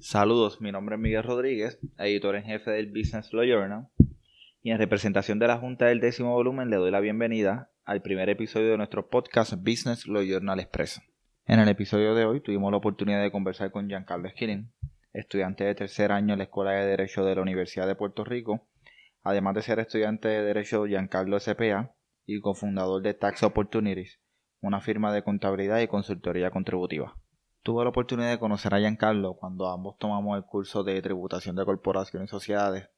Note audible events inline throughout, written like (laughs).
Saludos, mi nombre es Miguel Rodríguez, editor en jefe del Business Law Journal, y en representación de la Junta del décimo volumen le doy la bienvenida al primer episodio de nuestro podcast Business Law Journal Express. En el episodio de hoy tuvimos la oportunidad de conversar con Giancarlo Esquilín, estudiante de tercer año en la Escuela de Derecho de la Universidad de Puerto Rico, además de ser estudiante de Derecho Giancarlo SPA y cofundador de Tax Opportunities, una firma de contabilidad y consultoría contributiva. Tuve la oportunidad de conocer a Giancarlo cuando ambos tomamos el curso de tributación de corporaciones y sociedades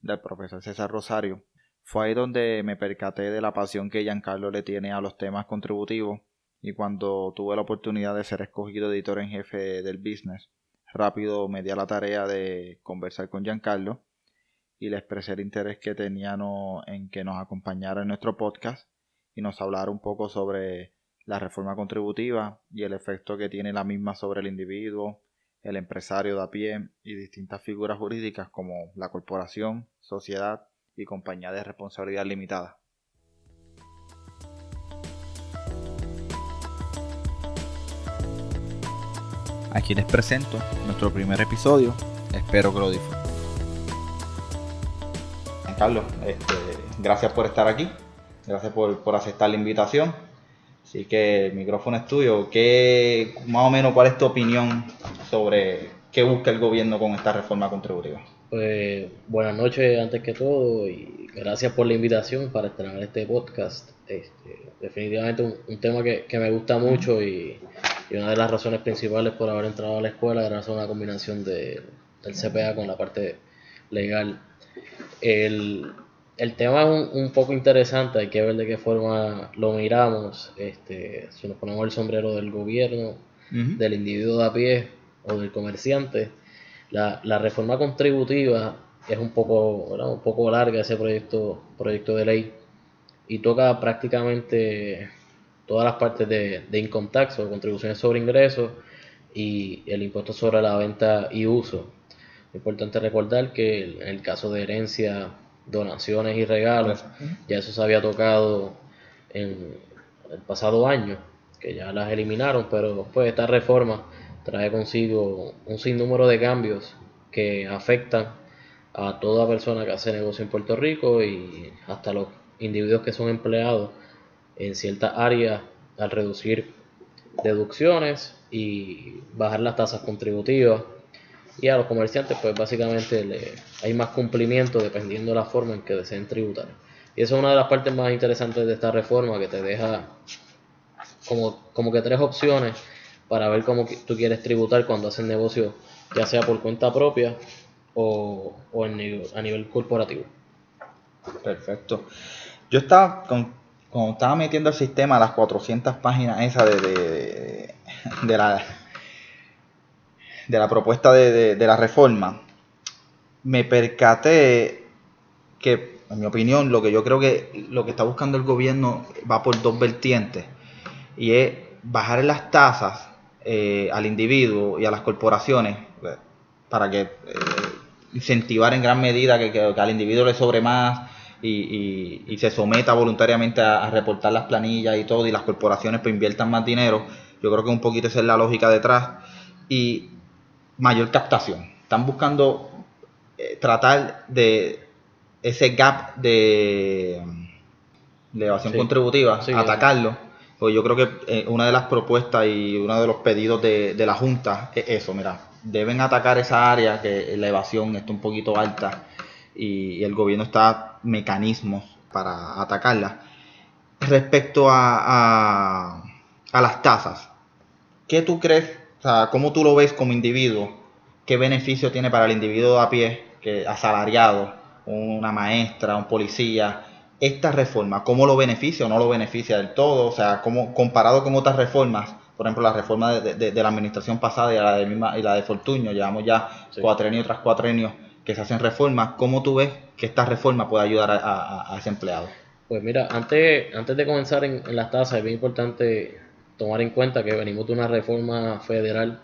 del profesor César Rosario. Fue ahí donde me percaté de la pasión que Giancarlo le tiene a los temas contributivos y cuando tuve la oportunidad de ser escogido editor en jefe del business, rápido me di a la tarea de conversar con Giancarlo y le expresé el interés que tenían en que nos acompañara en nuestro podcast y nos hablara un poco sobre la reforma contributiva y el efecto que tiene la misma sobre el individuo, el empresario de a pie y distintas figuras jurídicas como la corporación, sociedad y compañía de responsabilidad limitada. Aquí les presento nuestro primer episodio. Espero que lo disfruten. Carlos, este, gracias por estar aquí. Gracias por, por aceptar la invitación. Así que el micrófono es tuyo. ¿Qué, más o menos, cuál es tu opinión sobre qué busca el gobierno con esta reforma contributiva? Pues buenas noches antes que todo y gracias por la invitación para estrenar este podcast. Este, definitivamente un, tema que, me gusta mucho y, una de las razones principales por haber entrado a la escuela era una combinación de, del CPA con la parte legal. El, el tema es un, poco interesante, hay que ver de qué forma lo miramos. Este, si nos ponemos el sombrero del gobierno, del individuo de a pie o del comerciante, la, reforma contributiva es un poco, un poco larga ese proyecto, proyecto de ley y toca prácticamente todas las partes de, de income tax o contribuciones sobre ingresos y el impuesto sobre la venta y uso. Importante recordar que en el caso de herencia donaciones y regalos. Ya eso se había tocado en el pasado año, que ya las eliminaron, pero pues esta reforma trae consigo un sinnúmero de cambios que afectan a toda persona que hace negocio en Puerto Rico y hasta los individuos que son empleados en ciertas áreas al reducir deducciones y bajar las tasas contributivas y a los comerciantes pues básicamente le, hay más cumplimiento dependiendo de la forma en que deseen tributar. Y esa es una de las partes más interesantes de esta reforma que te deja como, como que tres opciones para ver cómo tú quieres tributar cuando haces negocio, ya sea por cuenta propia o, o en, a nivel corporativo. Perfecto. Yo estaba, con, cuando estaba metiendo el sistema, las 400 páginas esas de, de, de la de la propuesta de, la reforma, me percaté que, en mi opinión, lo que yo creo que lo que está buscando el gobierno va por dos vertientes y es bajar las tasas eh, al individuo y a las corporaciones pues, para que eh, incentivar en gran medida que, al individuo le sobre más y, se someta voluntariamente a, reportar las planillas y todo y las corporaciones pues inviertan más dinero. Yo creo que un poquito esa es la lógica detrás. Y mayor captación. Están buscando eh, tratar de ese gap de, de evasión contributiva, atacarlo. Pues yo creo que eh, una de las propuestas y uno de los pedidos de, la Junta es eso, mira, deben atacar esa área que la evasión está un poquito alta y, el gobierno está mecanismos para atacarla. Respecto a, a las tasas, ¿qué tú crees o sea, ¿cómo tú lo ves como individuo? ¿Qué beneficio tiene para el individuo a pie, que asalariado, una maestra, un policía? Esta reforma, ¿cómo lo beneficia o no lo beneficia del todo? O sea, ¿cómo, comparado con otras reformas, por ejemplo, la reforma de, la administración pasada y la de, misma, y la de Fortuño, llevamos ya sí. cuatrenio tras cuatrenio que se hacen reformas, ¿cómo tú ves que esta reforma puede ayudar a, ese empleado? Pues mira, antes, antes de comenzar en, en las tasas, es bien importante tomar en cuenta que venimos de una reforma federal,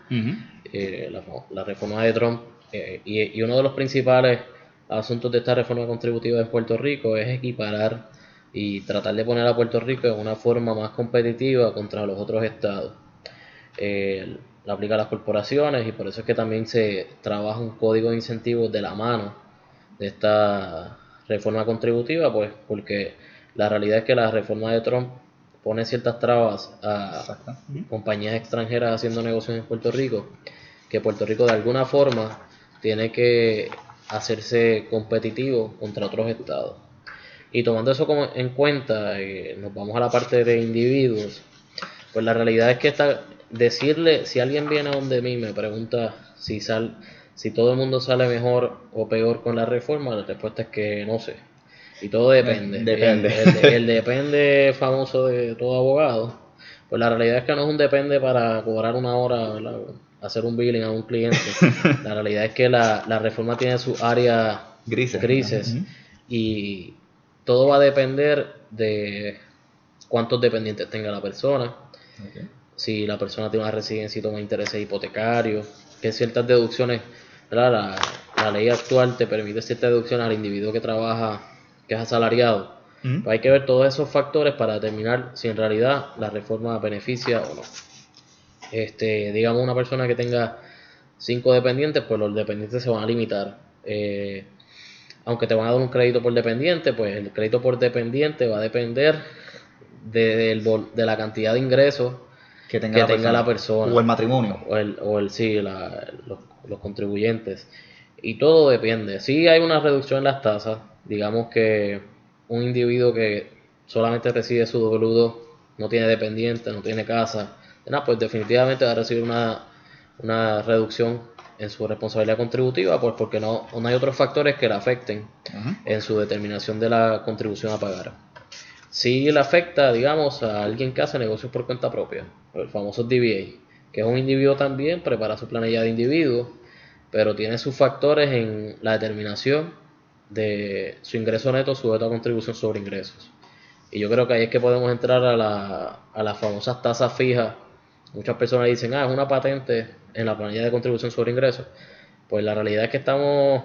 eh, la, reforma de Trump, eh, y, uno de los principales asuntos de esta reforma contributiva en Puerto Rico es equiparar y tratar de poner a Puerto Rico en una forma más competitiva contra los otros estados. la aplica a las corporaciones y por eso es que también se trabaja un código de incentivos de la mano de esta reforma contributiva, pues porque la realidad es que la reforma de Trump pone ciertas trabas a compañías extranjeras haciendo negocios en Puerto Rico, que Puerto Rico de alguna forma tiene que hacerse competitivo contra otros estados. Y tomando eso como en cuenta, eh, nos vamos a la parte de individuos, pues la realidad es que esta, decirle, si alguien viene a donde mí me pregunta si, sal, si todo el mundo sale mejor o peor con la reforma, la respuesta es que no sé. Y todo depende. Depende. El, depende famoso de todo abogado. Pues la realidad es que no es un depende para cobrar una hora, hacer un billing a un cliente. (laughs) la realidad es que la, reforma tiene sus áreas grises, grises y todo va a depender de cuántos dependientes tenga la persona. Si la persona tiene una residencia y toma intereses hipotecarios, que ciertas deducciones, la, la ley actual te permite ciertas deducciones al individuo que trabaja que es asalariado. Pues hay que ver todos esos factores para determinar si en realidad la reforma beneficia o no. Este, digamos una persona que tenga cinco dependientes, pues los dependientes se van a limitar. Eh, aunque te van a dar un crédito por dependiente, pues el crédito por dependiente va a depender de, la cantidad de ingresos que tenga, la, persona, O el matrimonio. O el, o el sí, los, los, contribuyentes. Y todo depende. Si hay una reducción en las tasas, digamos que un individuo que solamente recibe su W2, no tiene dependiente, no tiene casa, pues definitivamente va a recibir una, una reducción en su responsabilidad contributiva, pues porque no, no hay otros factores que le afecten en su determinación de la contribución a pagar. Si le afecta, digamos, a alguien que hace negocios por cuenta propia, el famoso DBA, que es un individuo también, prepara su planilla de individuo, pero tiene sus factores en la determinación de su ingreso neto sujeto a contribución sobre ingresos. Y yo creo que ahí es que podemos entrar a, la, a las famosas tasas fijas. Muchas personas dicen, ah, es una patente en la planilla de contribución sobre ingresos. Pues la realidad es que estamos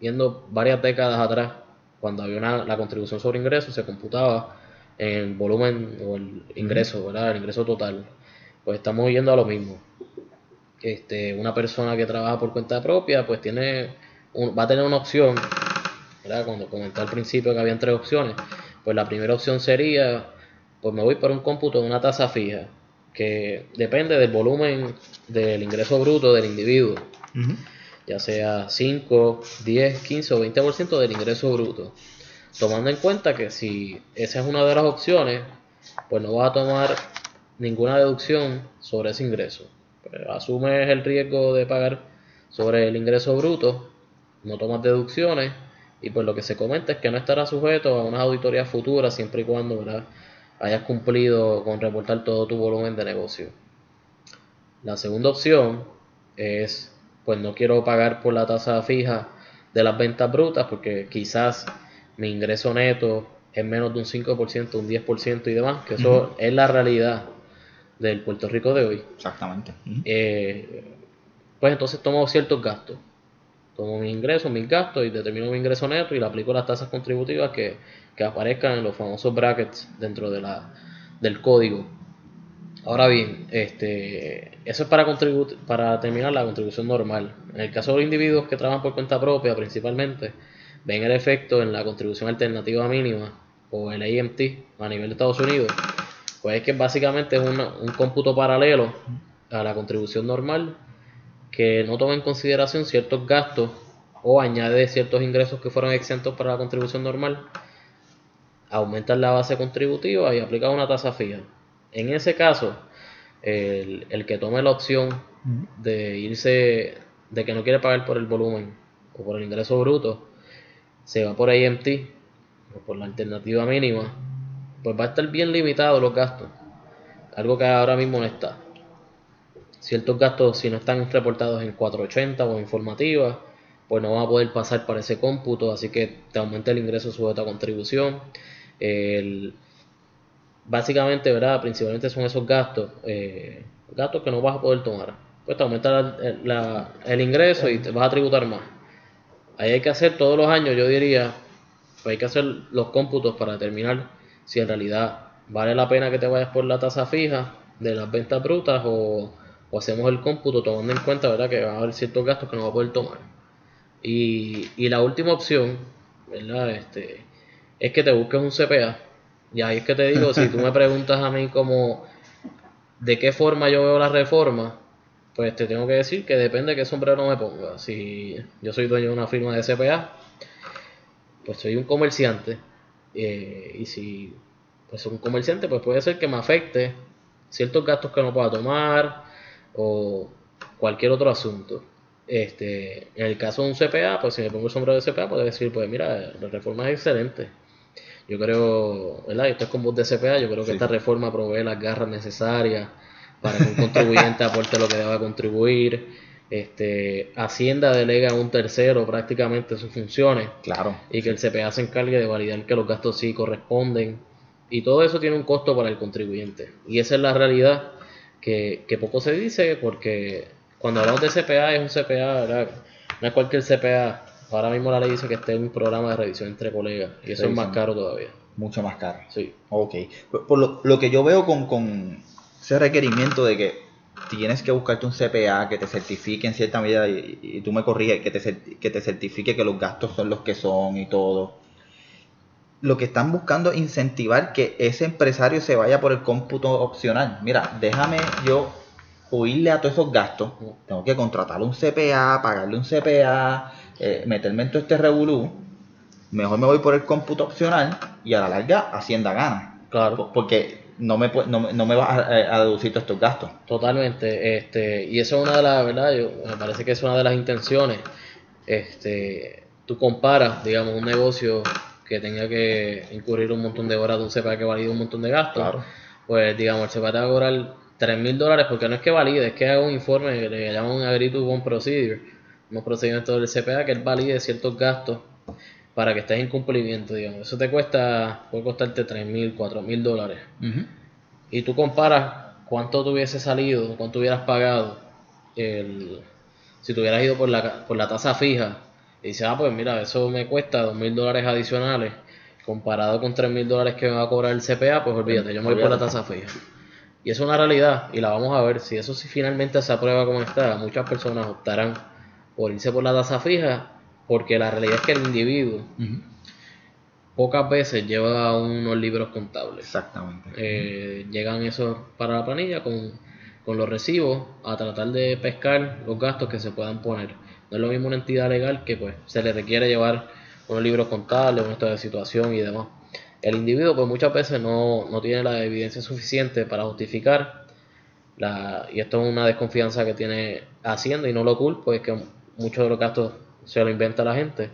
viendo varias décadas atrás, cuando había una, la contribución sobre ingresos, se computaba en el volumen o el ingreso, ¿verdad? El ingreso total. Pues estamos yendo a lo mismo. Este, una persona que trabaja por cuenta propia, pues tiene va a tener una opción cuando comenté al principio que había tres opciones, pues la primera opción sería, pues me voy por un cómputo de una tasa fija, que depende del volumen del ingreso bruto del individuo, ya sea 5, 10, 15 o 20% del ingreso bruto. Tomando en cuenta que si esa es una de las opciones, pues no vas a tomar ninguna deducción sobre ese ingreso. Pues asumes el riesgo de pagar sobre el ingreso bruto, no tomas deducciones y pues lo que se comenta es que no estará sujeto a unas auditorías futuras siempre y cuando hayas cumplido con reportar todo tu volumen de negocio. La segunda opción es, pues no quiero pagar por la tasa fija de las ventas brutas porque quizás mi ingreso neto es menos de un 5%, un 10% y demás, que eso es la realidad del Puerto Rico de hoy. Exactamente. Eh, pues entonces tomo ciertos gastos tomo mi ingreso, mis gastos y determino mi ingreso neto y le aplico las tasas contributivas que, aparezcan en los famosos brackets dentro de la, del código. Ahora bien, este, eso es para, para terminar la contribución normal. En el caso de los individuos que trabajan por cuenta propia principalmente, ven el efecto en la contribución alternativa mínima o el AMT a nivel de Estados Unidos, pues es que básicamente es un cómputo paralelo a la contribución normal que no toma en consideración ciertos gastos o añade ciertos ingresos que fueron exentos para la contribución normal, aumenta la base contributiva y aplica una tasa fija. En ese caso, el, que tome la opción de irse, de que no quiere pagar por el volumen o por el ingreso bruto, se va por AMT o por la alternativa mínima, pues va a estar bien limitado los gastos, algo que ahora mismo no está. Ciertos gastos, si no están reportados en 480 o informativa, pues no van a poder pasar para ese cómputo, así que te aumenta el ingreso sujeto a contribución. básicamente, ¿verdad? Principalmente son esos gastos, eh, gastos que no vas a poder tomar. Pues te aumenta el ingreso y te vas a tributar más. Ahí hay que hacer todos los años, yo diría, pues hay que hacer los cómputos para determinar si en realidad vale la pena que te vayas por la tasa fija de las ventas brutas o hacemos el cómputo tomando en cuenta ¿verdad? que va a haber ciertos gastos que no va a poder tomar. Y, y la última opción ¿verdad? Este, es que te busques un CPA. Y ahí es que te digo, si tú me preguntas a mí como de qué forma yo veo la reforma, pues te tengo que decir que depende de qué sombrero me ponga. Si yo soy dueño de una firma de CPA, pues soy un comerciante. Eh, y si pues un comerciante, pues puede ser que me afecte ciertos gastos que no pueda tomar o cualquier otro asunto. Este, en el caso de un CPA, pues si me pongo el sombrero de CPA, puedo decir, pues mira, la reforma es excelente. Yo creo, ¿verdad? Esto es con voz de CPA, yo creo que esta reforma provee las garras necesarias para que un contribuyente (laughs) aporte lo que deba contribuir. Este, Hacienda delega a un tercero prácticamente sus funciones. Claro. Y que el CPA se encargue de validar que los gastos sí corresponden. Y todo eso tiene un costo para el contribuyente. Y esa es la realidad que, que poco se dice porque cuando hablamos de CPA, es un CPA, ¿verdad? No es cualquier CPA. Ahora mismo la ley dice que esté en un programa de revisión entre colegas. Y eso es más caro todavía. Mucho más caro. Sí. Ok. Por, lo, lo, que yo veo con, con, ese requerimiento de que tienes que buscarte un CPA que te certifique en cierta medida, y, tú me corriges, que te, que te certifique que los gastos son los que son y todo. Lo que están buscando es incentivar que ese empresario se vaya por el cómputo opcional. Mira, déjame yo huirle a todos esos gastos, tengo que contratar un CPA, pagarle un CPA, eh, meterme en todo este revolú, mejor me voy por el cómputo opcional y a la larga Hacienda gana. Claro. Porque no me, no, no me va a, deducir todos estos gastos. Totalmente. Este, y eso es una de las, ¿verdad? Yo, me parece que es una de las intenciones. Este, tú comparas, digamos, un negocio que tenga que incurrir un montón de horas de un CPA que valide un montón de gastos. Claro. Pues, digamos, el CPA te va a cobrar 3 mil dólares porque no es que valide, es que haga un informe que le llaman un agree to one procedure, un procedimiento del CPA que él valide ciertos gastos para que estés en cumplimiento, digamos. Eso te cuesta, puede costarte 3 mil, 4 mil dólares. Y tú comparas cuánto te hubiese salido, cuánto hubieras pagado el, si te hubieras ido por la, por la tasa fija. Y dices, ah, pues mira, eso me cuesta 2 mil dólares adicionales. Comparado con 3 mil dólares que me va a cobrar el CPA, pues olvídate, yo me voy por la tasa fija. Y es una realidad y la vamos a ver. Si eso si finalmente se aprueba como está, muchas personas optarán por irse por la tasa fija porque la realidad es que el individuo pocas veces lleva unos libros contables. Exactamente. Eh, llegan esos para la planilla con, con los recibos a tratar de pescar los gastos que se puedan poner. No es lo mismo una entidad legal que pues se le requiere llevar unos libros contables, un estado de situación y demás el individuo pues muchas veces no, tiene la evidencia suficiente para justificar la, y esto es una desconfianza que tiene Hacienda y no lo culpo, es que muchos de los gastos se lo inventa la gente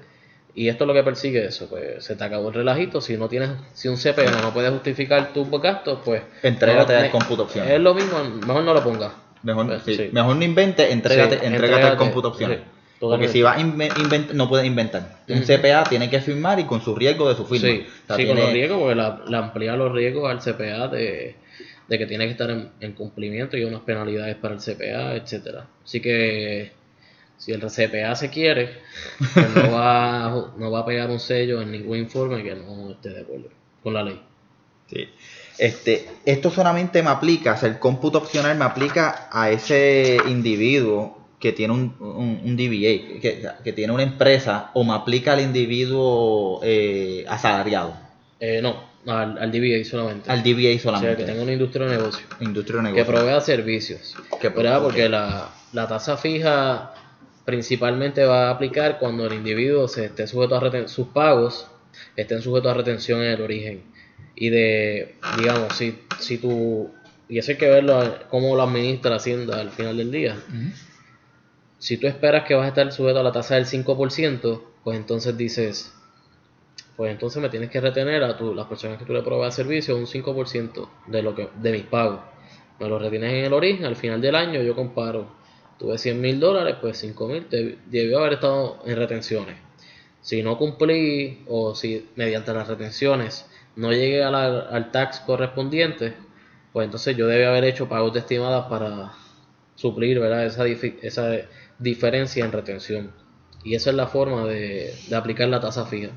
y esto es lo que persigue eso, pues se te acabó el relajito, si no tienes, si un CPA no puede justificar tus gastos, pues entrégate al cómputo opcional. Es lo mismo, mejor no lo pongas. Mejor, pues, mejor no invente, entrégate, entrégate, al cómputo opcional. Porque si va a inventar, no puede inventar. Un CPA tiene que firmar y con su riesgo de su firma. Sí, con los riesgos, porque la, amplía los riesgos al CPA de, que tiene que estar en, cumplimiento y unas penalidades para el CPA, etcétera. Así que si el CPA se quiere, pues no, va, no va a pegar un sello en ningún informe que no esté de acuerdo con la ley. Sí. Este, esto solamente me aplica, o sea, el cómputo opcional me aplica a ese individuo que tiene un, un, DBA, que, que, tiene una empresa, o me aplica al individuo eh, asalariado? Eh, no, al, al, DBA solamente. Al DBA solamente. O sea, que tenga una industria de negocio. Industria de negocio. Que provea servicios. Que ¿verdad? Porque la, la tasa fija principalmente va a aplicar cuando el individuo se esté sujeto a sus pagos estén sujetos a retención en el origen. Y de, digamos, si, si tú, y eso hay que verlo, cómo lo administra Hacienda al final del día. Si tú esperas que vas a estar sujeto a la tasa del 5%, pues entonces dices, pues entonces me tienes que retener a tu, las personas que tú le provee servicio un 5% de, lo que, de mis pagos. Me lo retienes en el origen, al final del año yo comparo. Tuve 100 mil dólares, pues 5 mil debió haber estado en retenciones. Si no cumplí o si mediante las retenciones no llegué al tax correspondiente, pues entonces yo debía haber hecho pagos de estimadas para suplir esa, diferencia en retención. Y esa es la forma de, aplicar la tasa fija.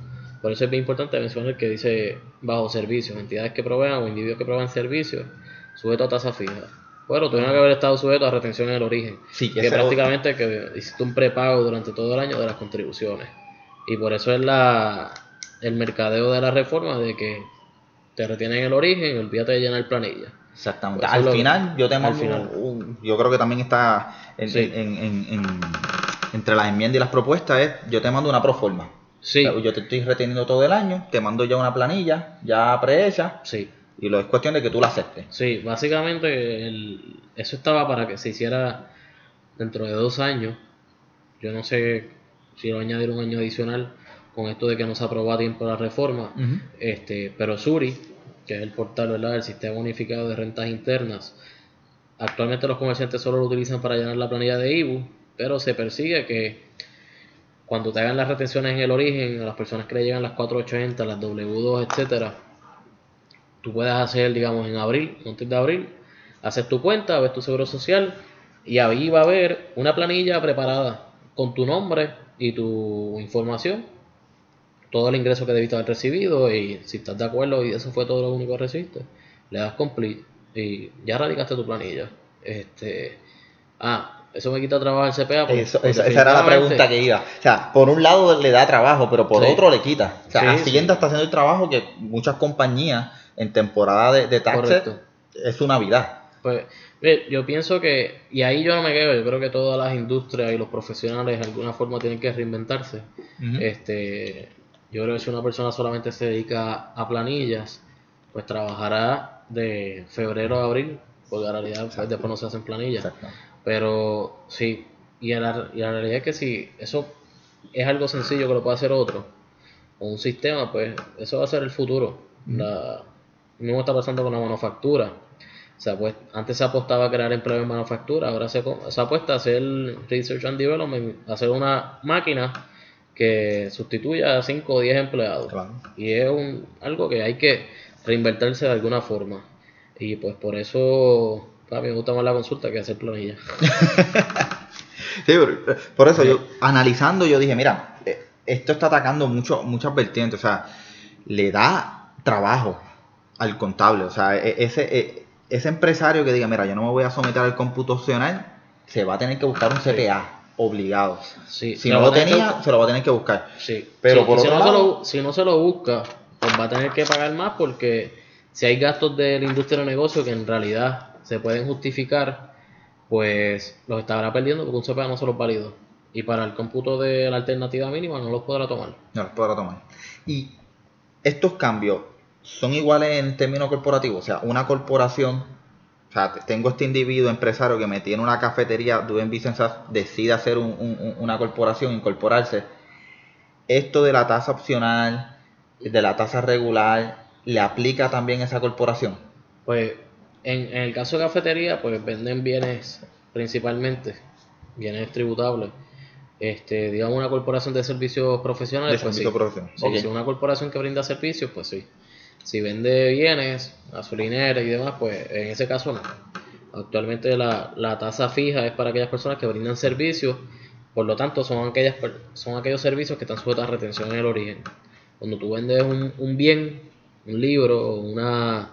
Por eso es bien importante mencionar que dice bajo servicio, entidades que provean o individuos que provean servicios, sujeto a tasa fija. Bueno, tuvieron que haber estado sujetos a retención en el origen. Sí, que prácticamente que hiciste un prepago durante todo el año de las contribuciones. Y por eso es la el mercadeo de la reforma de que te retienen el origen y olvídate de llenar planilla. Exactamente. Pues al final, yo te al mando final. un- yo creo que también está en- Sí. en- en- en- entre las enmiendas y las propuestas es, yo te mando una proforma. Sí, O sea, yo te estoy reteniendo todo el año, te mando ya una planilla, ya prehecha, sí, y lo es cuestión de que tú la aceptes. sí. Básicamente el- eso estaba para que se hiciera dentro de dos años. Yo no sé si lo añadir un año adicional con esto de que no se aprobó a tiempo la reforma. Este, pero Suri, que es el portal ¿verdad? del Sistema Unificado de Rentas Internas, actualmente los comerciantes solo lo utilizan para llenar la planilla de IBU, pero se persigue que cuando te hagan las retenciones en el origen, a las personas que le llegan las 4880, las W2, etcétera, tú puedes hacer, digamos, en abril, antes de abril, haces tu cuenta, ves tu seguro social y ahí va a haber una planilla preparada con tu nombre y tu información todo el ingreso que debiste haber recibido y si estás de acuerdo y eso fue todo lo único que recibiste, le das complete y ya radicaste tu planilla. Este, ah, eso me quita trabajo el CPA. porque- Eso- porque esa, esa era la pregunta que iba. O sea, por un lado le da trabajo, pero por Sí. otro le quita. O sea, Sí, Hacienda sí. está haciendo el trabajo que muchas compañías en temporada de, de taxes Correcto. es su Navidad. Pues yo pienso que, y ahí yo no me quedo, yo creo que todas las industrias y los profesionales de alguna forma tienen que reinventarse. Este, yo creo que si una persona solamente se dedica a planillas, pues trabajará de febrero a abril, porque en realidad pues, después no se hacen planillas. Exacto. Pero sí, y la, y la realidad es que si eso es algo sencillo que lo puede hacer otro, o un sistema, pues eso va a ser el futuro. La, mismo está pasando con la manufactura. O sea, pues antes se apostaba a crear empleo en manufactura, ahora se, se apuesta a hacer research and development, a hacer una máquina que sustituya a 5 o 10 empleados. Claro. Y es un, algo que hay que reinvertirse de alguna forma. Y pues por eso a mí me gusta más la consulta que hacer planilla. (laughs) Sí, por, por eso yo, analizando, yo dije, mira, eh, esto está atacando mucho, muchas vertientes, o sea, le da trabajo al contable, o sea, e- ese, e- ese empresario que diga, mira, yo no me voy a someter al computacional, se va a tener que buscar un CPA, obligado. Sí, Si se no lo que tenía, se lo va a tener que buscar. Sí, Pero sí, por si, otro no se lo, si no se lo busca, pues va a tener que pagar más porque si hay gastos de la industria de negocio que en realidad se pueden justificar, pues los estará perdiendo porque un CPA no se los validó. Y para el cómputo de la alternativa mínima no los podrá tomar. No los podrá tomar. Y estos cambios son iguales en términos corporativos. O sea, una corporación, o sea, te- tengo este individuo empresario que me tiene una cafetería, business as, decide hacer un- un- un- una corporación, incorporarse. Esto de la tasa opcional, de la tasa regular, ¿le aplica también a esa corporación? Pues en, en el caso de cafetería, pues venden bienes principalmente, bienes tributables. Este, digamos una corporación de servicios profesionales, De pues servicio sí. profesional. Sí. Si una corporación que brinda servicios, pues sí. Si vende bienes, gasolineras y demás, pues en ese caso no. Actualmente la, la tasa fija es para aquellas personas que brindan servicios, por lo tanto son, aquellas, son aquellos servicios que están sujetos a retención en el origen. Cuando tú vendes un, un bien, un libro, una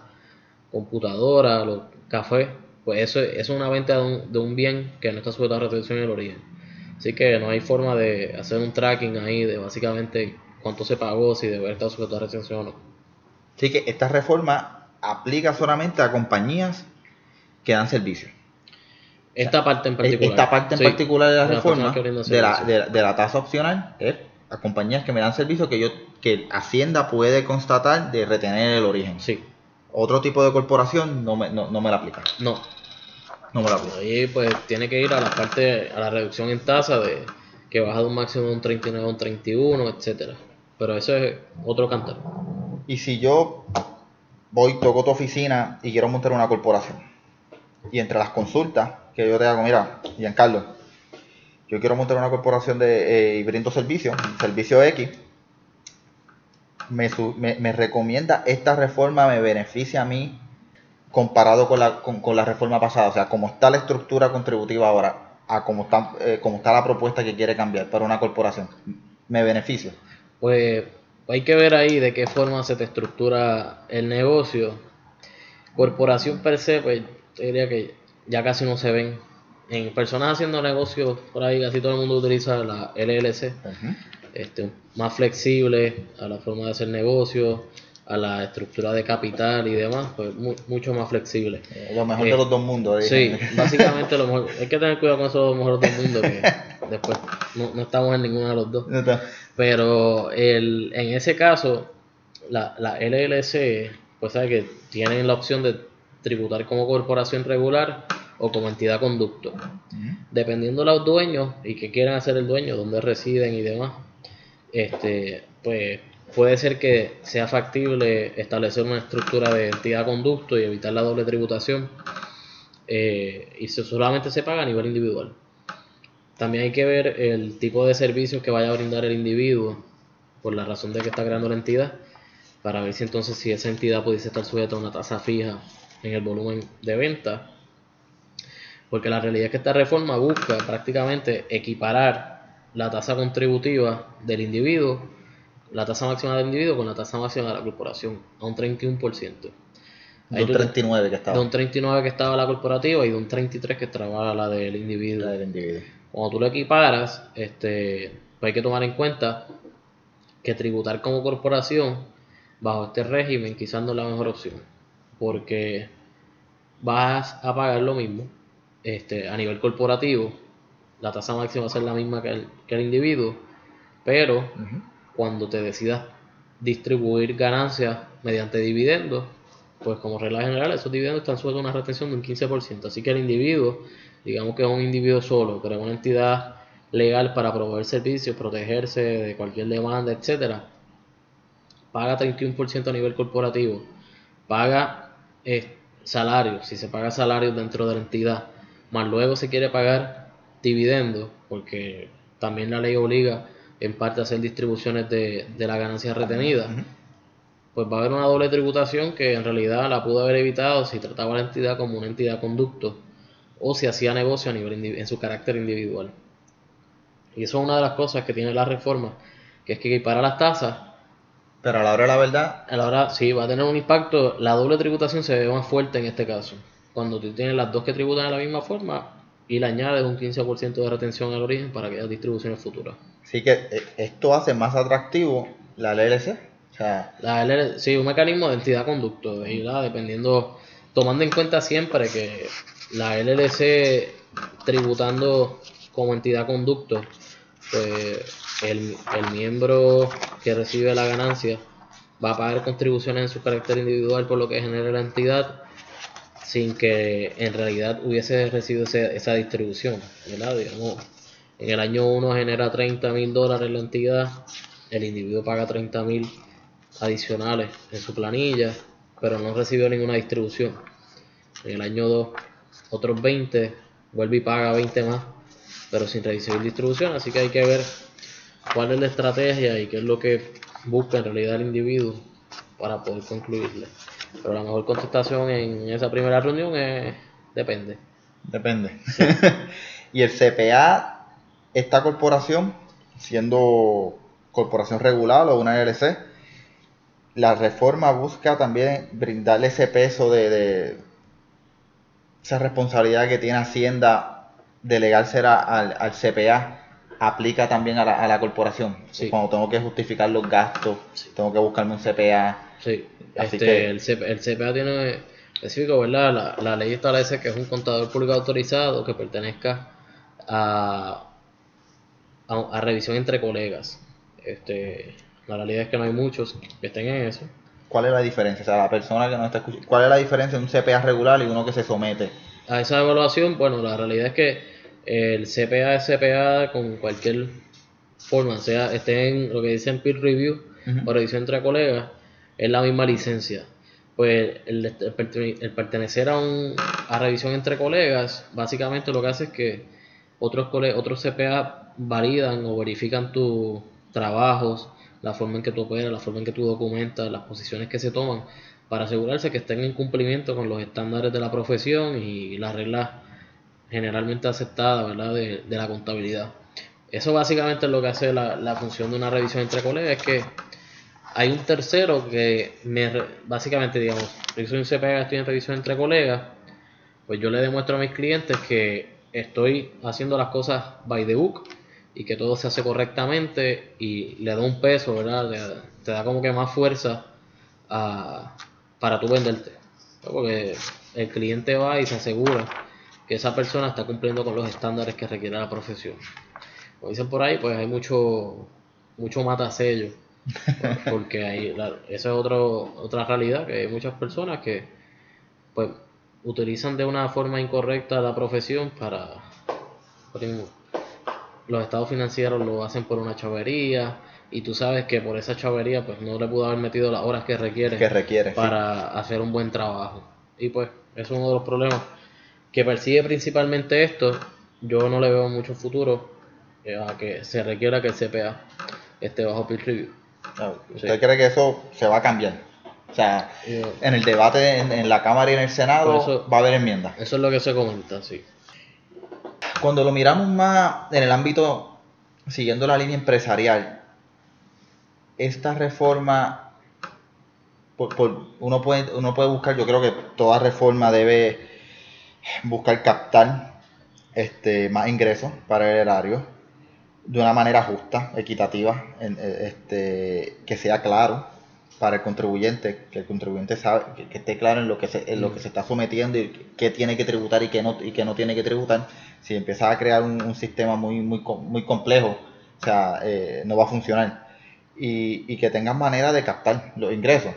computadora, los cafés, pues eso, eso es una venta de un, de un bien que no está sujeto a retención en el origen. Así que no hay forma de hacer un tracking ahí de básicamente cuánto se pagó, si debe estar sujeto a retención o no. Así que esta reforma aplica solamente a compañías que dan servicios. Esta parte en particular. Esta parte en sí, particular de la reforma de la, servicio. de, de la tasa opcional es a compañías que me dan servicio que yo que Hacienda puede constatar de retener el origen. Sí, Otro tipo de corporación no me, no, no me la aplica. no. No me la aplica. Ahí pues tiene que ir a la parte, a la reducción en tasa de que baja de un máximo de un 39 a un 31, etcétera. Pero eso es otro cantar. Y si yo voy, toco tu oficina y quiero montar una corporación, y entre las consultas que yo te hago, mira, Giancarlo, yo quiero montar una corporación de, eh, y brindo servicios, servicio X, me, me, recomienda esta reforma, me beneficia a mí comparado con la, con, con la reforma pasada, o sea, como está la estructura contributiva ahora, a como está, eh, como está la propuesta que quiere cambiar para una corporación, me beneficia. Pues hay que ver ahí de qué forma se te estructura el negocio. Corporación per se, pues te diría que ya casi no se ven. En personas haciendo negocios por ahí, casi todo el mundo utiliza la LLC, este, más flexible a la forma de hacer negocios, a la estructura de capital y demás, pues mucho más flexible. Eh, lo mejor de los dos mundos. Sí, básicamente lo mejor. Hay que tener cuidado con eso, lo mejor de los dos mundos, que (laughs) después no, estamos en ninguno de los dos. Pero el, en ese caso, la, la LLC, pues sabe que tienen la opción de tributar como corporación regular o como entidad conducto. Dependiendo de los dueños y qué quieran hacer el dueño, dónde residen y demás, este, pues puede ser que sea factible establecer una estructura de entidad conducto y evitar la doble tributación eh, y solamente se paga a nivel individual. También hay que ver el tipo de servicios que vaya a brindar el individuo por la razón de que está creando la entidad para ver si entonces si esa entidad pudiese estar sujeta a una tasa fija en el volumen de venta. Porque la realidad es que esta reforma busca prácticamente equiparar la tasa contributiva del individuo la tasa máxima del individuo con la tasa máxima de la corporación, a un 31%. De un 39 que estaba. De un 39 que estaba la corporativa y de un 33 que estaba la del individuo. La del individuo. Cuando tú lo equiparas, este, pues hay que tomar en cuenta que tributar como corporación bajo este régimen quizás no es la mejor opción. Porque vas a pagar lo mismo este, a nivel corporativo. La tasa máxima va a ser la misma que el, que el individuo. Pero cuando te decidas distribuir ganancias mediante dividendos, pues como regla general esos dividendos están sujetos a una retención de un 15%. Así que el individuo, digamos que es un individuo solo, pero es una entidad legal para proveer servicios, protegerse de cualquier demanda, etcétera, paga 31% a nivel corporativo, paga eh, salarios, si se paga salarios dentro de la entidad, más luego se quiere pagar dividendos, porque también la ley obliga en parte hacer distribuciones de, de la ganancia retenida, pues va a haber una doble tributación que en realidad la pudo haber evitado si trataba a la entidad como una entidad conducto o si hacía negocio a nivel en su carácter individual. Y eso es una de las cosas que tiene la reforma, que es que para las tasas. Pero a la hora de la verdad. A la hora, sí, va a tener un impacto. La doble tributación se ve más fuerte en este caso. Cuando tú tienes las dos que tributan de la misma forma, y le añades un 15% de retención al origen para que haya distribuciones futuras. Sí que eh, esto hace más atractivo la LLC. O sea, la LLC, sí, un mecanismo de entidad conducto, dependiendo, tomando en cuenta siempre que la LLC tributando como entidad conducto, pues el, miembro que recibe la ganancia va a pagar contribuciones en su carácter individual por lo que genera la entidad sin que en realidad hubiese recibido esa distribución. en el año 1 genera 30 mil dólares la entidad, el individuo paga 30 mil adicionales en su planilla, pero no recibió ninguna distribución. En el año 2, otros 20, vuelve y paga 20 más, pero sin recibir distribución, así que hay que ver cuál es la estrategia y qué es lo que busca en realidad el individuo para poder concluirle. Pero la mejor contestación en esa primera reunión es depende. Depende. (laughs) y el CPA, esta corporación, siendo corporación regular o una LLC, la reforma busca también brindarle ese peso de, esa responsabilidad que tiene Hacienda delegársela al, al CPA aplica también a la, a la corporación. Cuando tengo que justificar los gastos, tengo que buscarme un CPA. Sí, este, el, CPA, tiene específico, ¿verdad? La, la, ley establece que es un contador público autorizado que pertenezca a, a, revisión entre colegas. Este, la realidad es que no hay muchos que estén en eso. ¿Cuál es la diferencia? O sea, la persona que no está escuchando, ¿cuál es la diferencia de un CPA regular y uno que se somete? A esa evaluación, bueno, la realidad es que el CPA es CPA con cualquier forma, sea esté en lo que dicen peer review o revisión entre colegas, es la misma licencia. Pues el, pertenecer a, un, a revisión entre colegas, básicamente lo que hace es que otros, otros CPA validan o verifican tus trabajos, la forma en que tú operas, la forma en que tú documentas, las posiciones que se toman, para asegurarse que estén en cumplimiento con los estándares de la profesión y las reglas generalmente aceptadas ¿verdad? De, la contabilidad. Eso básicamente es lo que hace la, función de una revisión entre colegas, es que hay un tercero que me, básicamente, digamos, yo soy un CPA, estoy en revisión entre colegas, pues pues yo le demuestro a mis clientes que estoy haciendo las cosas by the book y que todo se hace correctamente y le da un peso, ¿verdad? te da como que más fuerza para tú venderte. Porque el cliente va y se asegura que esa persona está cumpliendo con los estándares que requiere la profesión. Como dicen por ahí, pues hay mucho, mucho matasello. (laughs) Porque ahí, esa es otro, otra realidad, que hay muchas personas que pues utilizan de una forma incorrecta la profesión para, los estados financieros lo hacen por una chavería y tú sabes que por esa chavería pues no le pudo haber metido las horas que requiere, que requiere para hacer un buen trabajo y pues es uno de los problemas que persigue principalmente esto yo no le veo mucho futuro eh, a que se requiera que el CPA esté bajo peer review ¿Usted cree que eso se va a cambiar? O sea, en el debate en, la Cámara y en el Senado va a haber enmiendas. Eso es lo que se comenta, sí. Cuando lo miramos más en el ámbito, siguiendo la línea empresarial, esta reforma, uno, puede, buscar, yo creo que toda reforma debe buscar captar este, más ingresos para el erario de una manera justa, equitativa, este, que sea claro para el contribuyente, que el contribuyente sabe, que, esté claro en lo que se, en lo que se está sometiendo y qué tiene que tributar y qué no, y qué no tiene que tributar. Si empieza a crear un, sistema muy, muy, muy complejo, o sea, eh, no va a funcionar. Y, y que tengan manera de captar los ingresos.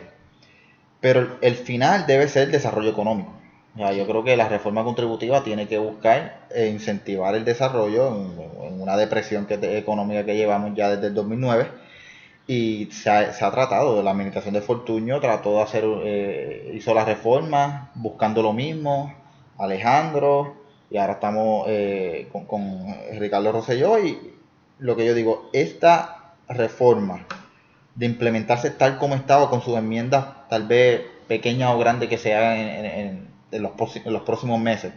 Pero el final debe ser el desarrollo económico. yo creo que la reforma contributiva tiene que buscar e incentivar el desarrollo en, una depresión económica que llevamos ya desde el 2009 y se ha, se ha, tratado, la administración de Fortuño trató de hacer, eh, hizo la reforma buscando lo mismo, Alejandro, y ahora estamos eh, con, Ricardo Rosselló, y lo que yo digo, esta reforma de implementarse tal como estaba, con sus enmiendas tal vez pequeñas o grandes que se hagan en, en, los, en los próximos meses,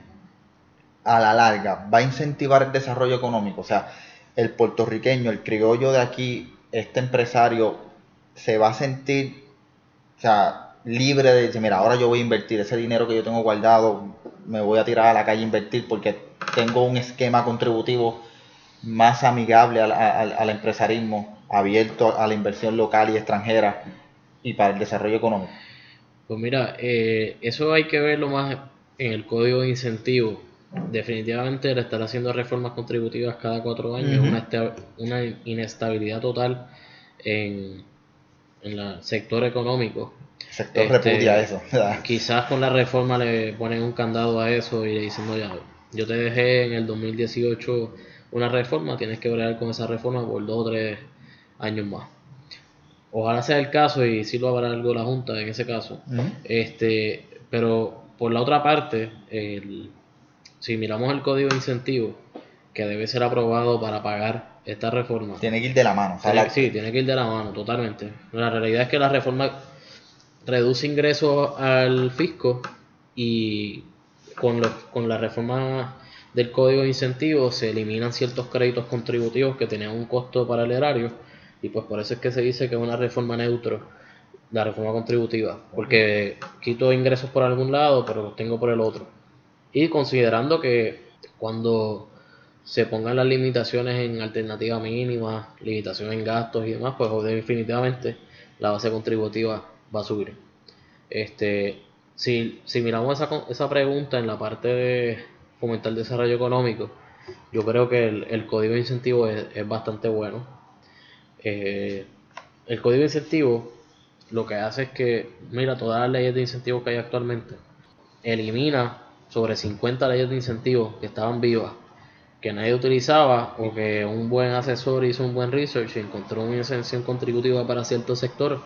a la larga va a incentivar el desarrollo económico, o sea, el puertorriqueño, el criollo de aquí, este empresario se va a sentir, o sea, libre de decir, mira, ahora yo voy a invertir ese dinero que yo tengo guardado, me voy a tirar a la calle a invertir porque tengo un esquema contributivo más amigable al, empresarismo, abierto a la inversión local y extranjera y para el desarrollo económico. Pues mira, eh, eso hay que verlo más en el código de incentivos definitivamente el estar haciendo reformas contributivas cada cuatro años es una, una, inestabilidad total en, en el sector económico. El sector este, repudia eso. quizás con la reforma le ponen un candado a eso y le dicen, no, ya, yo te dejé en el 2018 una reforma, tienes que bregar con esa reforma por dos o tres años más. Ojalá sea el caso y si lo habrá algo la Junta en ese caso. este Pero por la otra parte, el, si miramos el código de incentivo que debe ser aprobado para pagar esta reforma. Tiene que ir de la mano. sí, tiene que ir de la mano, totalmente. La realidad es que la reforma reduce ingresos al fisco y con, con la reforma del código de incentivo se eliminan ciertos créditos contributivos que tenían un costo para el erario y pues por eso es que se dice que es una reforma neutro la reforma contributiva porque quito ingresos por algún lado pero los tengo por el otro y considerando que cuando se pongan las limitaciones en alternativa mínima, limitación en gastos y demás, pues definitivamente la base contributiva va a subir. Este, si, si miramos esa, esa pregunta en la parte de fomentar el desarrollo económico, yo creo que el, código de incentivo es, bastante bueno. Eh, el código de incentivo lo que hace es que, mira, todas las leyes de incentivo que hay actualmente, elimina sobre 50 leyes de incentivos que estaban vivas, que nadie utilizaba o que un buen asesor hizo un buen research y encontró una exención contributiva para cierto sector,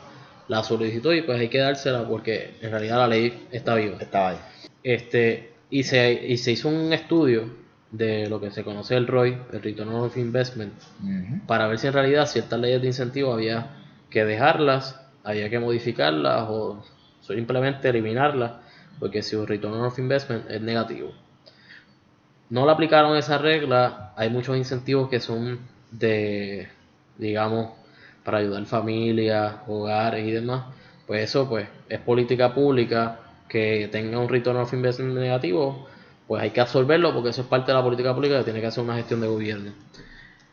la solicitó y pues hay que dársela porque en realidad la ley está viva. Estaba ahí. Este, y, se, y se hizo un estudio de lo que se conoce el ROI, el Return of Investment, para ver si en realidad ciertas leyes de incentivo había que dejarlas, había que modificarlas o simplemente eliminarlas porque si un return of investment es negativo. No le aplicaron esa regla, hay muchos incentivos que son de, digamos, para ayudar familias, hogares y demás. Pues eso pues es política pública que tenga un return of investment negativo, pues hay que absorberlo porque eso es parte de la política pública que tiene que hacer una gestión de gobierno.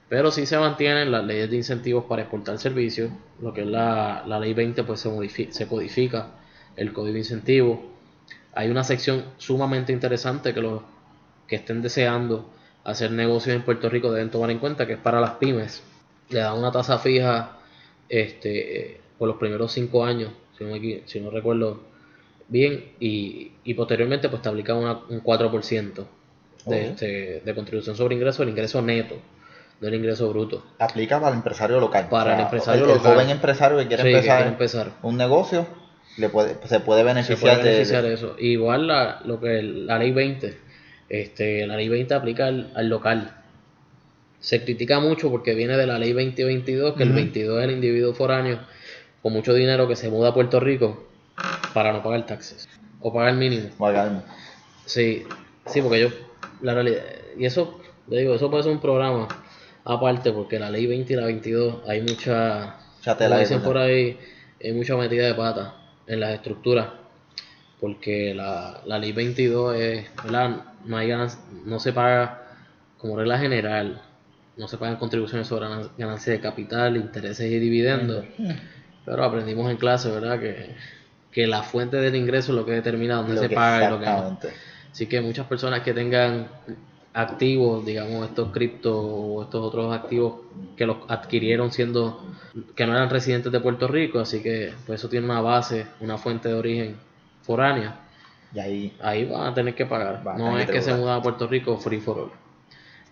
Pero sí se mantienen las leyes de incentivos para exportar servicios, lo que es la, la ley 20 pues se, modifica, se codifica el código de incentivos. Hay una sección sumamente interesante que los que estén deseando hacer negocios en Puerto Rico deben tomar en cuenta que es para las pymes. Le dan una tasa fija este, por los primeros cinco años, si no, si no recuerdo bien, y, y posteriormente pues te aplican un 4% de, este, de contribución sobre ingreso, el ingreso neto del ingreso bruto. Aplica para el empresario local. Para el empresario local. El joven empresario que quiere, empezar, un negocio le puede, se puede beneficiar, de, eso. Igual la, lo que la ley 20, este, la ley 20 aplica al, local. Se critica mucho porque viene de la ley 2022, que el 22 es el individuo foráneo con mucho dinero que se muda a Puerto Rico para no pagar taxes o pagar mínimo. Pagar. Sí, sí, porque yo, la realidad, y eso, le digo, eso puede ser un programa aparte porque la ley 20 y la 22 hay mucha, como dicen por ahí, hay mucha metida de pata en las estructuras porque la, la ley 22 es, No, hay no se paga como regla general, no se pagan contribuciones sobre ganancias de capital, intereses y dividendos, pero aprendimos en clase, ¿verdad? Que, que la fuente del ingreso es lo que determina dónde se paga y lo que no. Así que muchas personas que tengan activos, digamos, estos cripto o estos otros activos que los adquirieron siendo que no eran residentes de Puerto Rico, así que pues eso tiene una base, una fuente de origen foránea. Y ahí, ahí van a tener que pagar. no es que se muda a Puerto Rico free for all.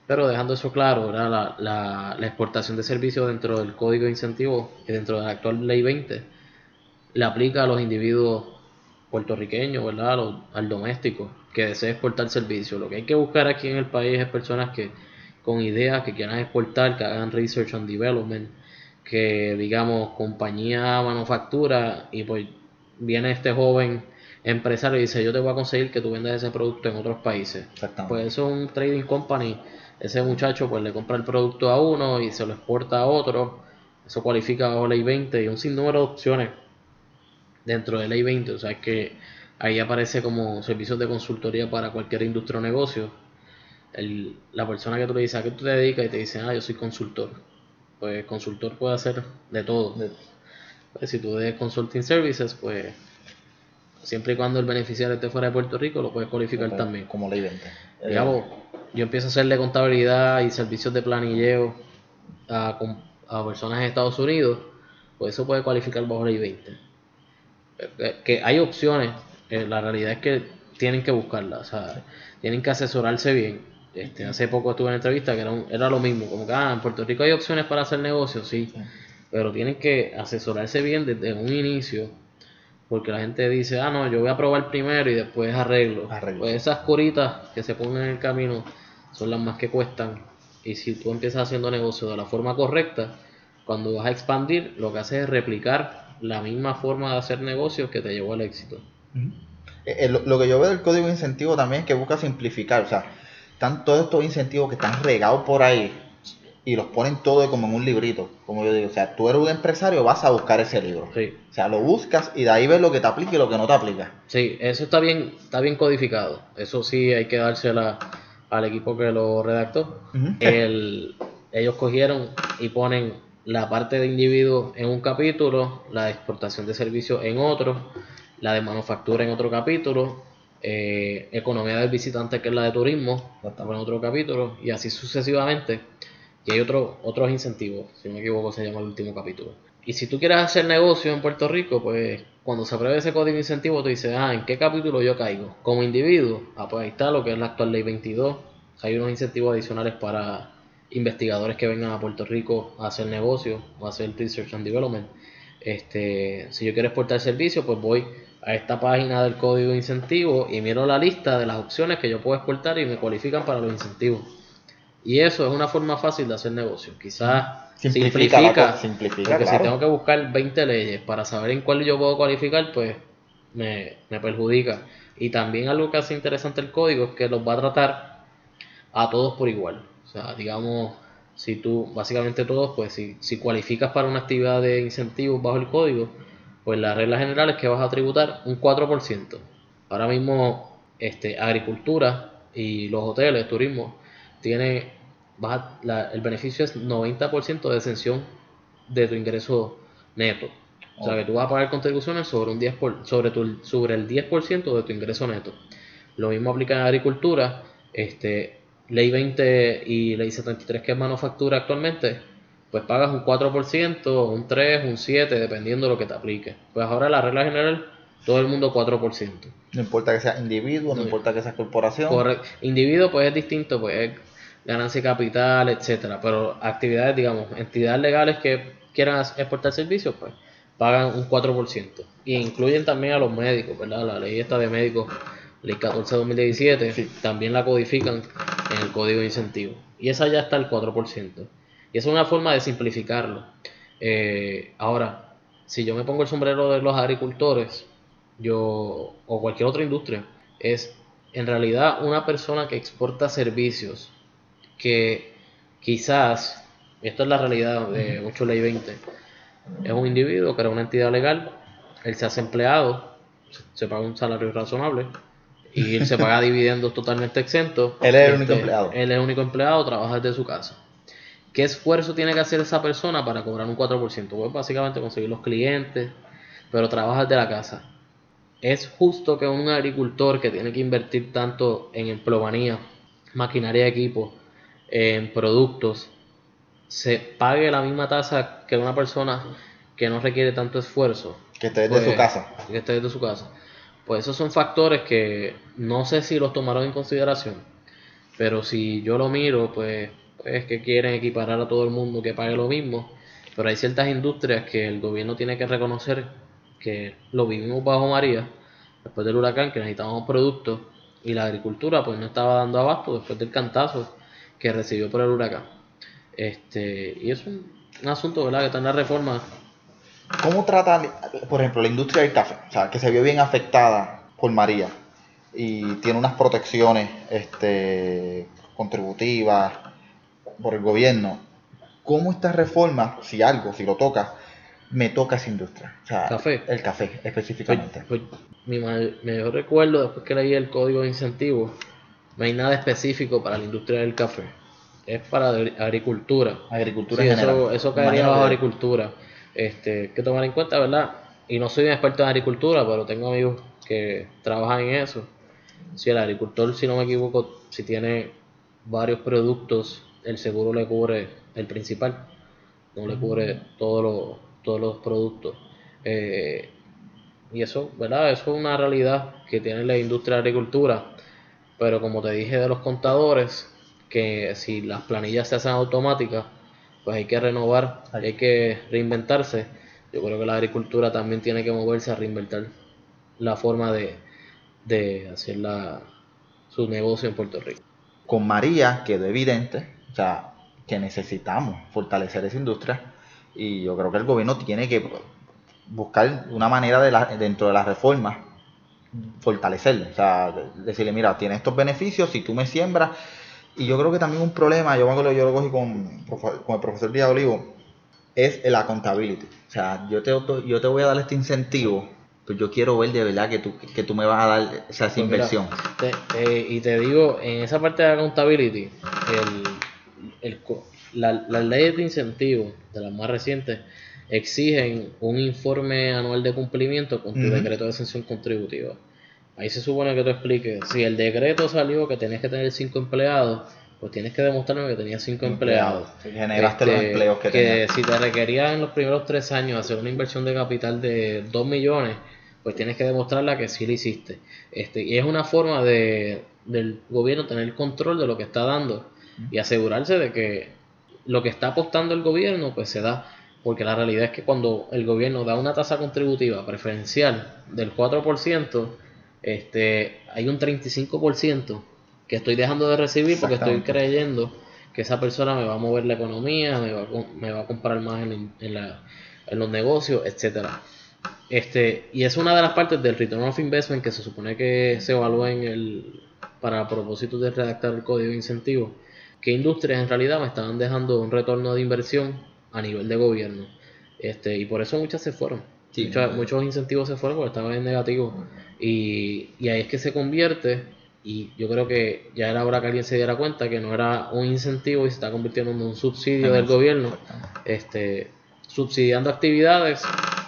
Pero dejando eso claro, La, la, la, exportación de servicios dentro del código de incentivos y dentro de la actual ley 20 le aplica a los individuos puertorriqueños, ¿verdad? al doméstico que desee exportar servicios. Lo que hay que buscar aquí en el país es personas que con ideas que quieran exportar, que hagan research and development, que digamos compañía manufactura y pues viene este joven empresario y dice yo te voy a conseguir que tú vendas ese producto en otros países. Pues eso es un trading company. Ese muchacho pues le compra el producto a uno y se lo exporta a otro. Eso cualifica bajo ley 20 y un sinnúmero de opciones dentro de ley 20. O sea, que ahí aparece como servicios de consultoría para cualquier industria o negocio. El, la persona que tú le dices a qué tú te dedicas y te dice, ah, yo soy consultor. Pues consultor puede hacer de todo. Pues, si tú de consulting services, pues siempre y cuando el beneficiario esté fuera de Puerto Rico, lo puedes cualificar también. Como ley 20. Digamos, yo empiezo a hacerle contabilidad y servicios de planilleo a, a personas en Estados Unidos, pues eso puede cualificar bajo ley 20 que hay opciones, eh, la realidad es que tienen que buscarlas, tienen que asesorarse bien. Este, hace poco estuve en entrevista que era, era lo mismo, como que ah, en Puerto Rico hay opciones para hacer negocios, sí, pero tienen que asesorarse bien desde un inicio, porque la gente dice, ah, no, yo voy a probar primero y después arreglo. Pues esas curitas que se ponen en el camino son las más que cuestan, y si tú empiezas haciendo negocio de la forma correcta, cuando vas a expandir, lo que haces es replicar la misma forma de hacer negocios que te llevó al éxito. Eh, eh, lo, que yo veo del código de incentivo también es que busca simplificar, o sea, están todos estos incentivos que están regados por ahí y los ponen todo como en un librito, como yo digo, o sea, tú eres un empresario, vas a buscar ese libro. Sí. O sea, lo buscas y de ahí ves lo que te aplica y lo que no te aplica. Sí, eso está bien, está bien codificado. Eso sí hay que dársela al equipo que lo redactó. ellos cogieron y ponen la parte de individuo en un capítulo, la de exportación de servicios en otro, la de manufactura en otro capítulo, eh, economía del visitante que es la de turismo, en otro capítulo, y así sucesivamente. Y hay otro, otros incentivos, si no me equivoco se llama el último capítulo. Y si tú quieres hacer negocio en Puerto Rico, pues cuando se apruebe ese código de incentivo, tú dices, ah, ¿en qué capítulo yo caigo? Como individuo, ah, pues ahí está lo que es la actual ley 22. Hay unos incentivos adicionales para investigadores que vengan a Puerto Rico a hacer negocios o a hacer research and development. Este, si yo quiero exportar servicios, pues voy a esta página del código de incentivo y miro la lista de las opciones que yo puedo exportar y me cualifican para los incentivos. Y eso es una forma fácil de hacer negocios. Quizás simplifica, simplifica, porque si tengo que buscar 20 leyes para saber en cuál yo puedo cualificar, pues me, me perjudica. Y también algo que hace interesante el código es que los va a tratar a todos por igual. O sea, digamos, si tú, básicamente todos, pues si, si cualificas para una actividad de incentivos bajo el código, pues la regla general es que vas a tributar un 4%. Ahora mismo, este, agricultura y los hoteles, turismo, tiene baja, la- el beneficio es 90% de exención de tu ingreso neto. O sea, que tú vas a pagar contribuciones sobre, un 10 por- sobre, tu, sobre el 10% de tu ingreso neto. Lo mismo aplica en agricultura. Este, ley 20 y ley 73 que es manufactura actualmente, pues pagas un 4%, un 3, un 7, dependiendo de lo que te aplique. Pues ahora la regla general, todo el mundo 4%. No importa que sea individuo, no Sí. importa que sea corporación. Correcto. Individuo pues es distinto, pues es ganancia de capital, etcétera. Pero actividades, digamos, entidades legales que quieran exportar servicios, pues pagan un 4%. Y incluyen también a los médicos, ¿verdad? La ley esta de médicos, ley 14-2017, Sí. también la codifican en el código de incentivo. Y esa ya está el 4%. Y es una forma de simplificarlo. Eh, ahora, si yo me pongo el sombrero de los agricultores, yo o cualquier otra industria, es en realidad una persona que exporta servicios que quizás, esto es la realidad de mucho ley 20, es un individuo que era una entidad legal, él se hace empleado, se paga un salario razonable y él se paga (laughs) dividendos totalmente exentos. Él es el único Este, empleado. Él es el único empleado, trabaja desde su casa. ¿Qué esfuerzo tiene que hacer esa persona para cobrar un 4%? Pues básicamente conseguir los clientes, pero trabaja desde la casa. Es justo que un agricultor que tiene que invertir tanto en empleomanía, maquinaria de equipo, en productos, se pague la misma tasa que una persona que no requiere tanto esfuerzo. que esté desde Pues, su casa. Que esté desde su casa. Pues esos son factores que no sé si los tomaron en consideración. Pero si yo lo miro, pues, es que quieren equiparar a todo el mundo que pague lo mismo. Pero hay ciertas industrias que el gobierno tiene que reconocer que lo vivimos bajo María, después del huracán, que necesitábamos productos. Y la agricultura pues no estaba dando abasto después del cantazo que recibió por el huracán. Este, y es un, un asunto ¿verdad? que está en la reforma ¿Cómo trata, por ejemplo, la industria del café? O sea, que se vio bien afectada por María y tiene unas protecciones este, contributivas por el gobierno. ¿Cómo esta reforma, si algo, si lo toca, me toca esa industria? O sea, Café. El café, específicamente. Pues, pues, mi mejor recuerdo después que leí el código de incentivos, no hay nada específico para la industria del café. Es para agri- agricultura. Agricultura Sí, en general. eso, eso caería bajo agricultura. Este, que tomar en cuenta, ¿verdad? Y no soy un experto en agricultura, pero tengo amigos que trabajan en eso. Si el agricultor, si no me equivoco, si tiene varios productos, el seguro le cubre el principal, no le cubre todos los, todos los productos. Eh, y eso, ¿verdad? Eso es una realidad que tiene la industria de agricultura. Pero como te dije de los contadores, que si las planillas se hacen automáticas, pues hay que renovar, hay que reinventarse. Yo creo que la agricultura también tiene que moverse a reinventar la forma de, de hacer la, su negocio en Puerto Rico. Con María quedó evidente, o sea, que necesitamos fortalecer esa industria y yo creo que el gobierno tiene que buscar una manera de la- dentro de las reformas fortalecerlo, o sea, decirle, mira, tiene estos beneficios si tú me siembras y yo creo que también un problema, yo me acuerdo, yo lo cogí con, con el profesor Díaz Olivo, es el accountability, o sea, yo te, yo te voy a dar este incentivo, pero yo quiero ver de verdad que tú, que tú me vas a dar o sea, esa Pues mira, inversión. te- eh, y te digo, en esa parte de accountability, el, el la- las leyes de incentivos de las más recientes exigen un informe anual de cumplimiento con tu decreto de exención contributiva. Ahí se supone que tú expliques, si el decreto salió que tenías que tener cinco empleados, pues tienes que demostrarme que tenías cinco empleados. Si generaste los Este, empleos que, tenías. si te requerían en los primeros tres años hacer una inversión de capital de 2 millones, pues tienes que demostrarla que sí lo hiciste. Este, y es una forma de, del gobierno tener control de lo que está dando y asegurarse de que lo que está apostando el gobierno pues se da. Porque la realidad es que cuando el gobierno da una tasa contributiva preferencial del 4%, este, hay un 35% que estoy dejando de recibir porque estoy creyendo que esa persona me va a mover la economía, me va a, me va a comprar más en, en la- en los negocios, etcétera. Este, y es una de las partes del Return of Investment que se supone que se evalúa en el, para propósitos de redactar el código de incentivos. ¿Qué industrias en realidad me estaban dejando un retorno de inversión a nivel de gobierno? Este, y por eso muchas se fueron. Sí. Muchos incentivos se fueron porque estaban en negativo. Y, y ahí es que se convierte y yo creo que ya era hora que alguien se diera cuenta que no era un incentivo y se está convirtiendo en un subsidio del gobierno, este, subsidiando actividades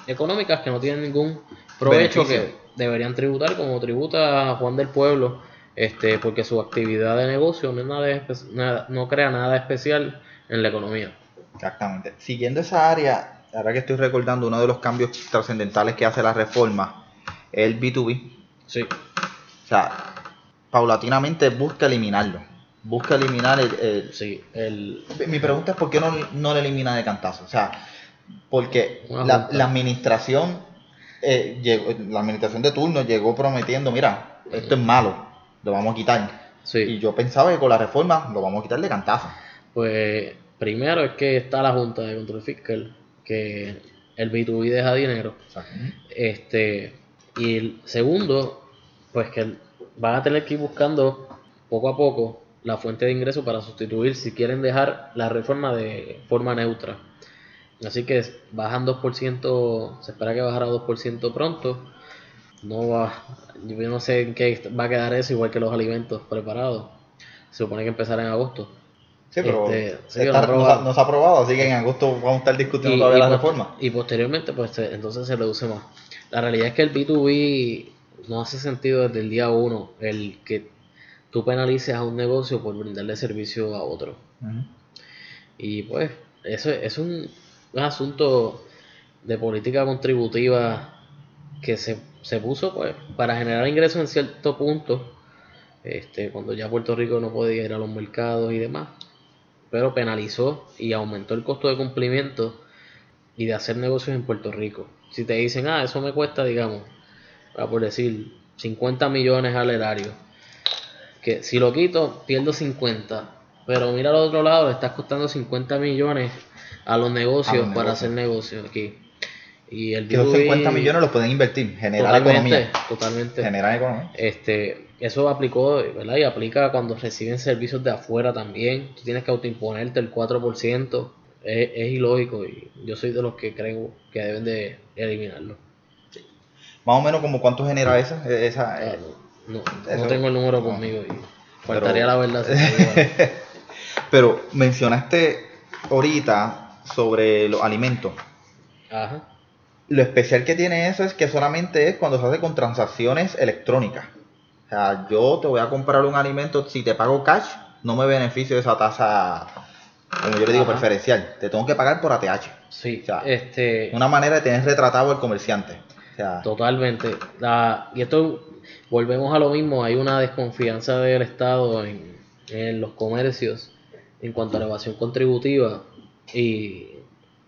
económicas que no tienen ningún provecho que deberían tributar como tributa Juan del Pueblo, este, porque su actividad de negocio no, nada, no crea nada especial en la economía. Exactamente. Siguiendo esa área, ahora que estoy recordando uno de los cambios trascendentales que hace la reforma, es el B2B. Sí. O sea, paulatinamente busca eliminarlo. Busca eliminar el... sí, el... Mi pregunta es por qué no, no lo elimina de cantazo. O sea, porque la, administración eh, llegó, la administración de turno llegó prometiendo, mira, esto es malo, lo vamos a quitar. Y yo pensaba que con la reforma lo vamos a quitar de cantazo. Pues primero es que está la Junta de Control Fiscal, que el B2B deja dinero. Este, y el segundo, pues que van a tener que ir buscando poco a poco la fuente de ingreso para sustituir si quieren dejar la reforma de forma neutra. Así que bajan 2%, se espera que bajara 2% pronto. No va, yo no sé en qué va a quedar eso, igual que los alimentos preparados. Se supone que empezará en agosto. Sí, pero este, no, se ha aprobado, así que en agosto vamos a estar discutiendo todavía la reforma. Y posteriormente, pues entonces se reduce más. La realidad es que el B2B no hace sentido desde el día uno el que tú penalices a un negocio por brindarle servicio a otro. Y pues, eso es un, asunto de política contributiva que se, se, puso pues para generar ingresos en cierto punto, este, cuando ya Puerto Rico no podía ir a los mercados y demás, pero penalizó y aumentó el costo de cumplimiento y de hacer negocios en Puerto Rico. Si te dicen, ah, eso me cuesta, digamos, por decir, 50 millones al erario. Que si lo quito, pierdo 50. Pero mira al otro lado, le estás costando 50 millones a los negocios para hacer negocios aquí. Y el esos 50 millones los pueden invertir, generar economía. Totalmente. Generar economía. Este, eso aplicó, ¿verdad? Y aplica cuando reciben servicios de afuera también. Tú tienes que autoimponerte el 4%. Es, es ilógico y yo soy de los que creo que deben de eliminarlo. Más o menos como cuánto genera esa. esa eh, no, tengo el número conmigo y faltaría la verdad. (laughs) pero mencionaste ahorita sobre los alimentos. Ajá. Lo especial que tiene eso es que solamente es cuando se hace con transacciones electrónicas. O sea, yo te voy a comprar un alimento, si te pago cash, no me beneficio de esa tasa, como yo le digo, preferencial. Te tengo que pagar por ATH. Sí, este... Una manera de tener retratado al comerciante. Totalmente. y esto, volvemos a lo mismo, hay una desconfianza del Estado en, los comercios en cuanto a la evasión contributiva y,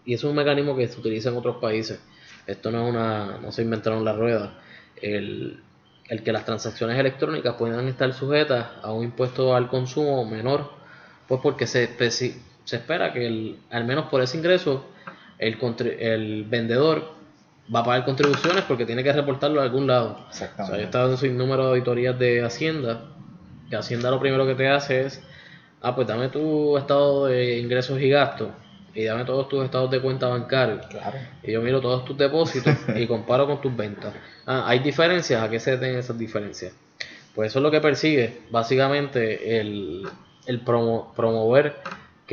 es un mecanismo que se utiliza en otros países. Esto no es una, no se inventaron la rueda. El, el que las transacciones electrónicas puedan estar sujetas a un impuesto al consumo menor, pues porque se, se espera que el, al menos por ese ingreso el, el vendedor va a pagar contribuciones porque tiene que reportarlo a algún lado. Exactamente. O sea, yo he estado en número de auditorías de Hacienda, que Hacienda lo primero que te hace es, ah, pues dame tu estado de ingresos y gastos y dame todos tus estados de cuenta bancaria. Claro. Y yo miro todos tus depósitos (laughs) y comparo con tus ventas. Ah, ¿hay diferencias? ¿A qué se den esas diferencias? Pues eso es lo que persigue, básicamente, el, el promover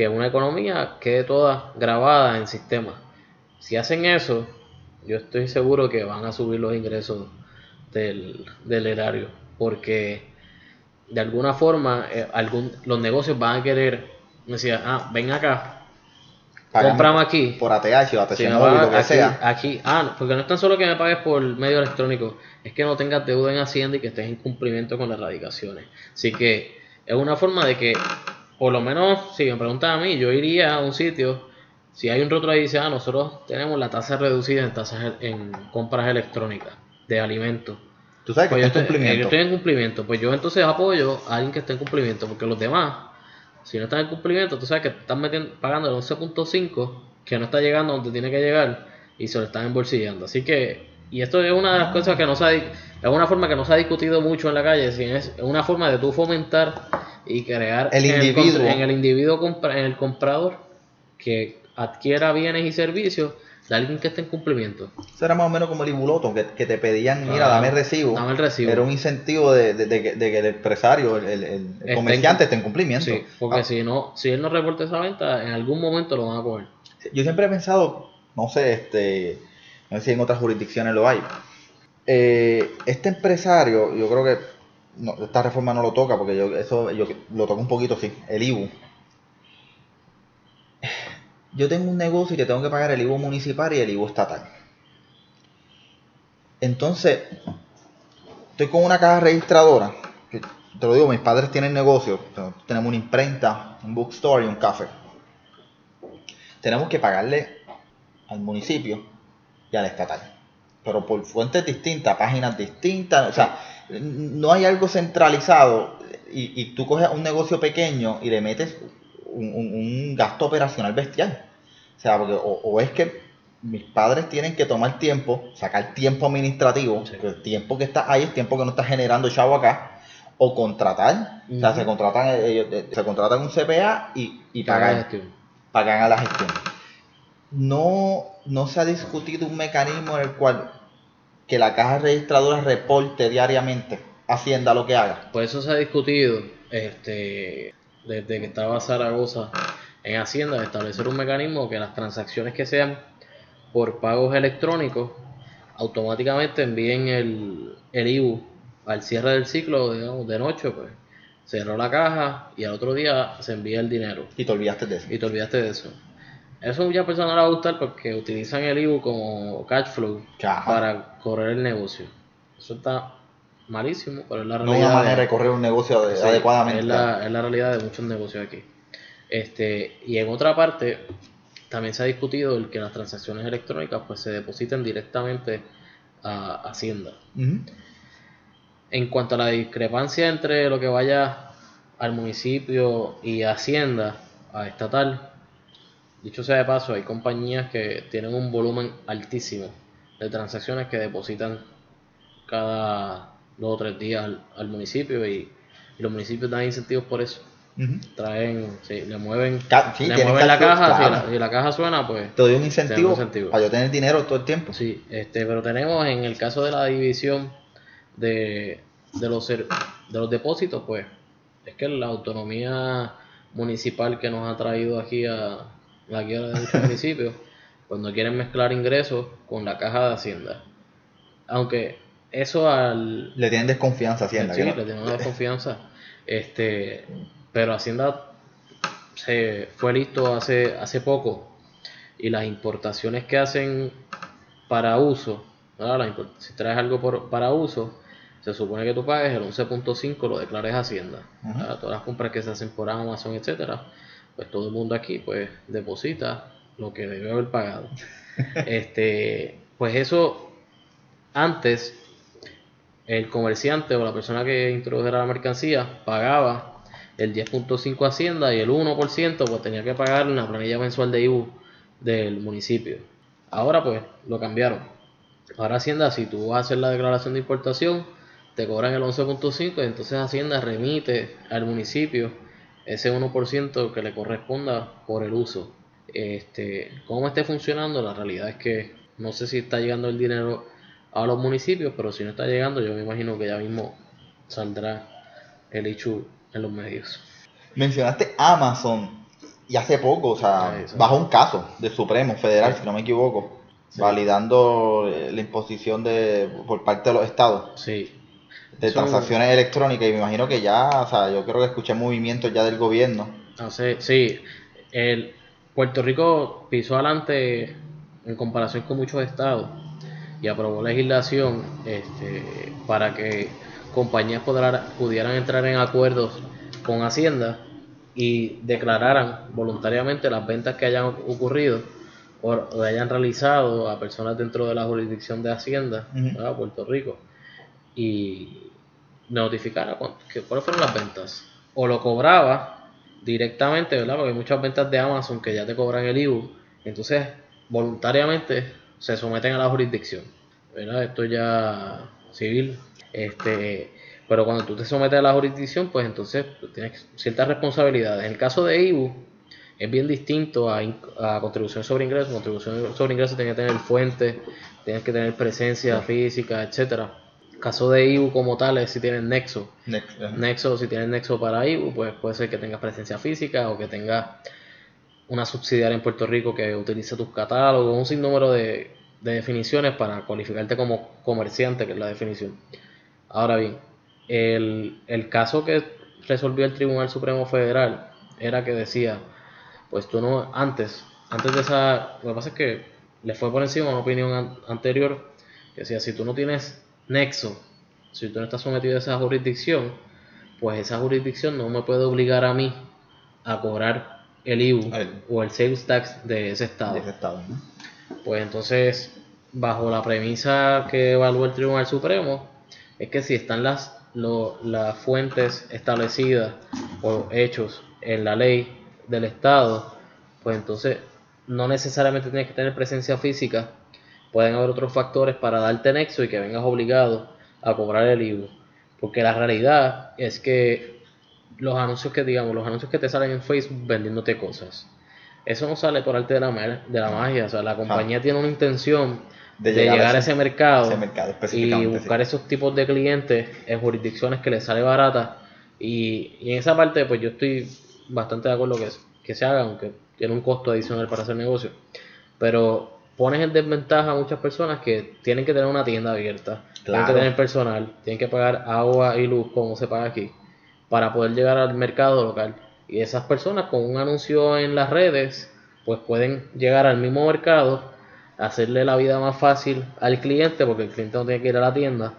que una economía quede toda grabada en sistemas. Si hacen eso, yo estoy seguro que van a subir los ingresos del, erario, porque de alguna forma eh, algún, los negocios van a querer, decía, ah, ven acá, compramos aquí. Por ATH o ATH lo que aquí, sea. Aquí, ah, porque no es tan solo que me pagues por medio electrónico, es que no tengas deuda en Hacienda y que estés en cumplimiento con las radicaciones. Así que es una forma de que, por lo menos, si me preguntan a mí, yo iría a un sitio si hay un rótulo ahí dice, ah, nosotros tenemos la tasa reducida en tasas en compras electrónicas de alimentos. Tú sabes que pues está en cumplimiento. Yo estoy en cumplimiento. Pues yo entonces apoyo a alguien que esté en cumplimiento, porque los demás, si no están en cumplimiento, tú sabes que están metiendo, pagando el 11.5, que no está llegando donde tiene que llegar, y se lo están embolsillando. Así que, y esto es una de las cosas que no se ha, es una forma que no se ha discutido mucho en la calle, es una forma de tú fomentar y crear el individuo. en el individuo, en el comprador, que adquiera bienes y servicios de alguien que esté en cumplimiento. Eso era más o menos como el Ibuloto, que, que te pedían, mira, Ah, dame el recibo. dame el recibo. Era un incentivo de, de- de que, de que el empresario, el, el- el Esté comerciante en- esté en cumplimiento. Sí, porque Ah, si no, si él no reporta esa venta, en algún momento lo van a coger. Yo siempre he pensado, no sé, este, no sé si en otras jurisdicciones lo hay. Eh, este empresario, yo creo que esta reforma no lo toca, porque yo eso yo lo toco un poquito, sí, el IBU. Yo tengo un negocio y que tengo que pagar el IBU municipal y el IBU estatal. Entonces, estoy con una caja registradora. que, te lo digo, mis padres tienen negocio. Tenemos una imprenta, un bookstore y un café tenemos que pagarle al municipio y al estatal. Pero por fuentes distintas, páginas distintas. O sea, no hay algo centralizado y, y tú coges un negocio pequeño y le metes un, un- un gasto operacional bestial. O sea, porque o, o es que mis padres tienen que tomar tiempo, sacar tiempo administrativo, Sí. el tiempo que está ahí es tiempo que no está generando chavo acá, o contratar, o sea, se contratan, ellos, eh, se contratan un CPA y, y gestión. pagan a la gestión. No, no se ha discutido un mecanismo en el cual que la caja registradora reporte diariamente Hacienda lo que haga. Por eso se ha discutido este, desde que estaba Zaragoza en Hacienda de establecer un mecanismo que las transacciones que sean por pagos electrónicos automáticamente envíen el, el IBU al cierre del ciclo digamos, de noche. Pues cerró la caja y al otro día se envía el dinero Y te olvidaste de eso. y te olvidaste de eso. Eso a muchas personas les va a gustar porque utilizan el IBU como cash flow Ajá. para correr el negocio. Eso está malísimo, pero es la No realidad. una manera de- de correr un negocio Sí, adecuadamente. Es la, es la realidad de muchos negocios aquí. Este, y en otra parte, también se ha discutido el que las transacciones electrónicas pues se depositen directamente a Hacienda. En cuanto a la discrepancia entre lo que vaya al municipio y Hacienda, a estatal, dicho sea de paso, hay compañías que tienen un volumen altísimo de transacciones que depositan cada dos o tres días al, al municipio y, y los municipios dan incentivos por eso. Traen, sí, le mueven, Ca- sí, le mueven la caja, si, claro. la, si la caja suena, pues Te doy un incentivo, un incentivo. para yo tener dinero todo el tiempo. Sí, este, pero tenemos en el caso de la división de, de los ser- de los depósitos, pues, es que la autonomía municipal que nos ha traído aquí a de muchos municipios, cuando quieren mezclar ingresos con la caja de Hacienda. Aunque eso al Le tienen desconfianza a Hacienda. sí, no- le tenemos desconfianza. Este, pero Hacienda se fue listo hace, hace poco y las importaciones que hacen para uso, si traes algo por- para uso, se supone que tú pagues el 11.5, lo declares Hacienda. Ujú. ¿verdad? Todas las compras que se hacen por Amazon, etcétera, pues todo el mundo aquí pues deposita lo que debe haber pagado. (laughs) este, pues eso antes el comerciante o la persona que introdujera la mercancía pagaba el 10.5 Hacienda y el 1% pues tenía que pagar una planilla mensual de IBU del municipio. Ahora pues lo cambiaron. Ahora Hacienda, si tú vas a hacer la declaración de importación, te cobran el 11.5 y entonces Hacienda remite al municipio ese 1% que le corresponda por el uso. Este, ¿Cómo esté funcionando? La realidad es que no sé si está llegando el dinero a los municipios, pero si no está llegando, yo me imagino que ya mismo saldrá el hecho en los medios. Mencionaste Amazon y hace poco, o sea, Ah, bajo un caso del Supremo Federal, Sí. si no me equivoco, Sí. validando eh, la imposición de por parte de los estados Sí, de Eso- transacciones electrónicas y me imagino que ya, o sea, yo creo que escuché movimientos ya del gobierno. sí, el Puerto Rico pisó adelante en comparación con muchos estados y aprobó legislación este, para que compañías pudieran entrar en acuerdos con Hacienda y declararan voluntariamente las ventas que hayan ocurrido o, hayan realizado a personas dentro de la jurisdicción de Hacienda. Puerto Rico, y notificara que- cuáles fueron las ventas. O lo cobraba directamente, ¿verdad? Porque hay muchas ventas de Amazon que ya te cobran el IBU, entonces voluntariamente se someten a la jurisdicción, ¿verdad? Esto ya civil, este, pero cuando tú te sometes a la jurisdicción, pues entonces tienes ciertas responsabilidades. En el caso de IBU, es bien distinto a, contribución sobre ingresos. Contribución sobre ingresos tiene que tener fuente, tienes que tener presencia física, etcétera. Caso de IBU como tal es si tienes nexo. Nexo, si tienes nexo para IBU, pues puede ser que tengas presencia física o que tengas una subsidiaria en Puerto Rico que utilice tus catálogos, un sinnúmero de, de definiciones para cualificarte como comerciante, que es la definición. Ahora bien, el, el caso que resolvió el Tribunal Supremo Federal era que decía, pues tú no, antes, antes de esa, lo que pasa es que le fue por encima una opinión anterior que decía, si tú no tienes nexo, si tú no estás sometido a esa jurisdicción, pues esa jurisdicción no me puede obligar a mí a cobrar el IVU o el sales tax de ese estado. Pues entonces, bajo la premisa que evaluó el Tribunal Supremo, es que si están las, las fuentes establecidas o hechos en la ley del Estado, pues entonces no necesariamente tienes que tener presencia física, pueden haber otros factores para darte nexo y que vengas obligado a cobrar el IVU. Porque la realidad es que los anuncios que digamos, los anuncios que te salen en Facebook vendiéndote cosas, eso no sale por arte de la, de la magia, o sea, la compañía tiene una intención de, llegar, a ese, mercado, y buscar esos tipos de clientes en jurisdicciones que les sale barata y, y en esa parte pues yo estoy bastante de acuerdo que, que se haga, aunque tiene un costo adicional para hacer negocio. Pero pones en desventaja a muchas personas que tienen que tener una tienda abierta, tienen que tener personal, tienen que pagar agua y luz como se paga aquí, para poder llegar al mercado local. Y esas personas con un anuncio en las redes, pues pueden llegar al mismo mercado, hacerle la vida más fácil al cliente, porque el cliente no tiene que ir a la tienda,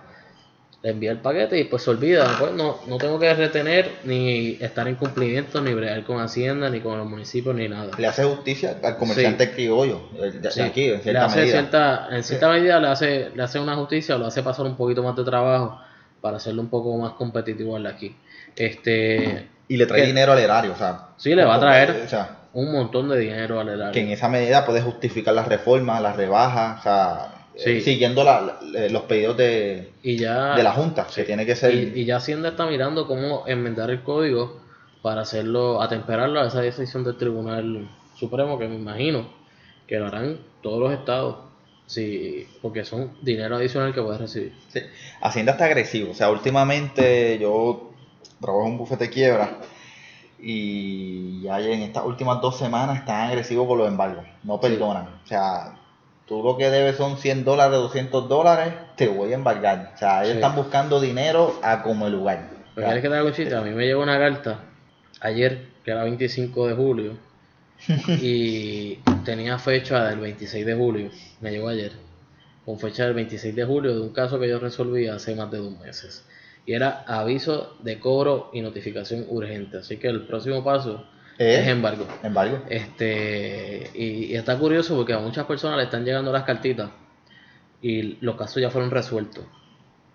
le envía el paquete y pues se olvida, pues no, no tengo que retener ni estar en cumplimiento, ni bregar con Hacienda, ni con los municipios, ni nada. Le hace justicia al comerciante criollo, de, aquí, en cierta medida. en cierta medida le hace, le hace una justicia, lo hace pasar un poquito más de trabajo para hacerlo un poco más competitivo al de aquí. Este, y le trae dinero al erario, o sea. Sí, le va a traer un montón de dinero al erario. Que en esa medida puede justificar las reformas, las rebajas, o sea siguiendo los pedidos de, de la Junta, que tiene que ser... Y, ya Hacienda está mirando cómo enmendar el código para hacerlo, atemperarlo a esa decisión del Tribunal Supremo, que me imagino que lo harán todos los estados, sí, porque son dinero adicional que puedes recibir. Hacienda está agresivo, o sea, últimamente yo trabajo en un bufete de quiebra y ya en estas últimas dos semanas están agresivos con los embargos, no perdonan, o sea tú lo que debes son 100 dólares, 200 dólares, te voy a embargar. O sea, ellos están buscando dinero a como el lugar. Pero quieres que te haga chiste, a mí me llegó una carta ayer, que era 25 de julio, (laughs) y tenía fecha del 26 de julio, me llegó ayer, con fecha del 26 de julio de un caso que yo resolví hace más de dos meses. Y era aviso de cobro y notificación urgente. Así que el próximo paso ¿Eh? es embargo. Embargo. Este, y, está curioso porque a muchas personas le están llegando las cartitas y los casos ya fueron resueltos.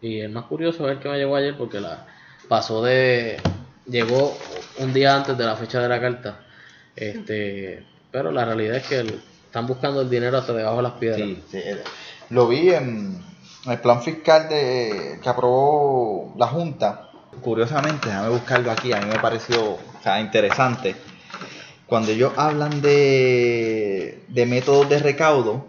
Y el más curioso es el que me llegó ayer porque la pasó de. llegó un día antes de la fecha de la carta. Este, pero la realidad es que están buscando el dinero hasta debajo de las piedras. Sí, eh, Lo vi en el plan fiscal de, que aprobó la Junta. Curiosamente, déjame buscarlo aquí, a mí me pareció interesante cuando ellos hablan de, de métodos de recaudo,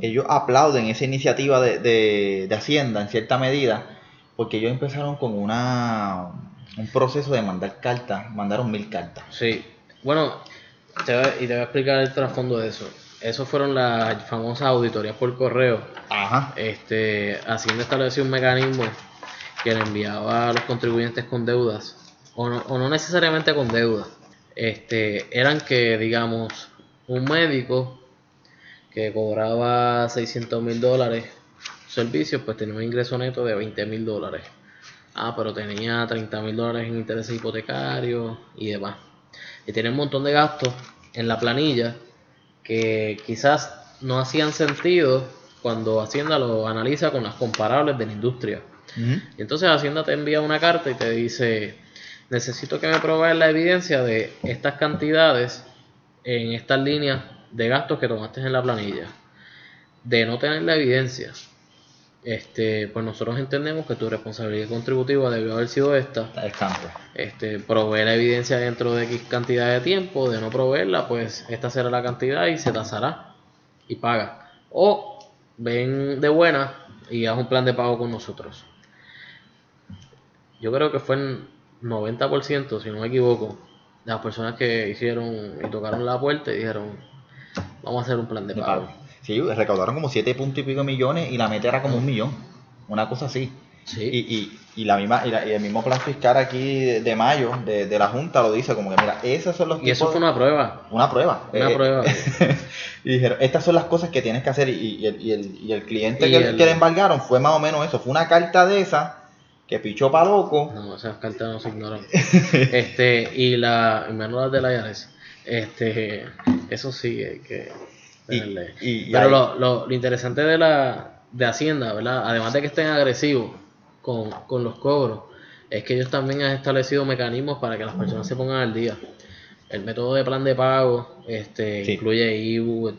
ellos aplauden esa iniciativa de, de, Hacienda en cierta medida, porque ellos empezaron con una un proceso de mandar cartas, mandaron mil cartas. Sí, bueno, y te voy a explicar el trasfondo de eso. Esos fueron las famosas auditorías por correo. Ajá. Este, Hacienda estableció un mecanismo que le enviaba a los contribuyentes con deudas, o no, o no necesariamente con deudas, este, eran que, digamos, un médico que cobraba 600 mil dólares servicios, pues tenía un ingreso neto de 20 mil dólares. Ah, pero tenía 30 mil dólares en intereses hipotecarios y demás. Y tenía un montón de gastos en la planilla que quizás no hacían sentido cuando Hacienda lo analiza con las comparables de la industria. Y entonces Hacienda te envía una carta y te dice, necesito que me proveas la evidencia de estas cantidades en estas líneas de gastos que tomaste en la planilla. De no tener la evidencia, este, pues nosotros entendemos que tu responsabilidad contributiva debió haber sido esta. Este, proveer la evidencia dentro de X cantidad de tiempo, de no proveerla, pues esta será la cantidad y se tasará y paga. O ven de buena y haz un plan de pago con nosotros. Yo creo que fue 90%, si no me equivoco, de las personas que hicieron y tocaron la puerta y dijeron, vamos a hacer un plan de, pago. Sí, recaudaron como 7 puntos y pico millones y la meta era como un millón. Una cosa así. Sí. Y, y, y, la misma, y, la- y el mismo plan fiscal aquí de, de mayo de, de la Junta lo dice, como que mira, esos son los Y eso fue una prueba. una prueba. Una Eh, prueba. (laughs) y dijeron, estas son las cosas que tienes que hacer. Y, el, y el- y el cliente que, el- que le embargaron fue más o menos eso. Fue una carta de esa que pichó para loco. No, esas cartas no se ignoran. este, y la, las de la IARES. Este, eso sí, hay que tenerle. y- y Pero lo, lo, lo interesante de la de Hacienda, ¿verdad? Además de que estén agresivos con, con los cobros, es que ellos también han establecido mecanismos para que las personas se pongan al día. El método de plan de pago este, Sí. incluye IBU,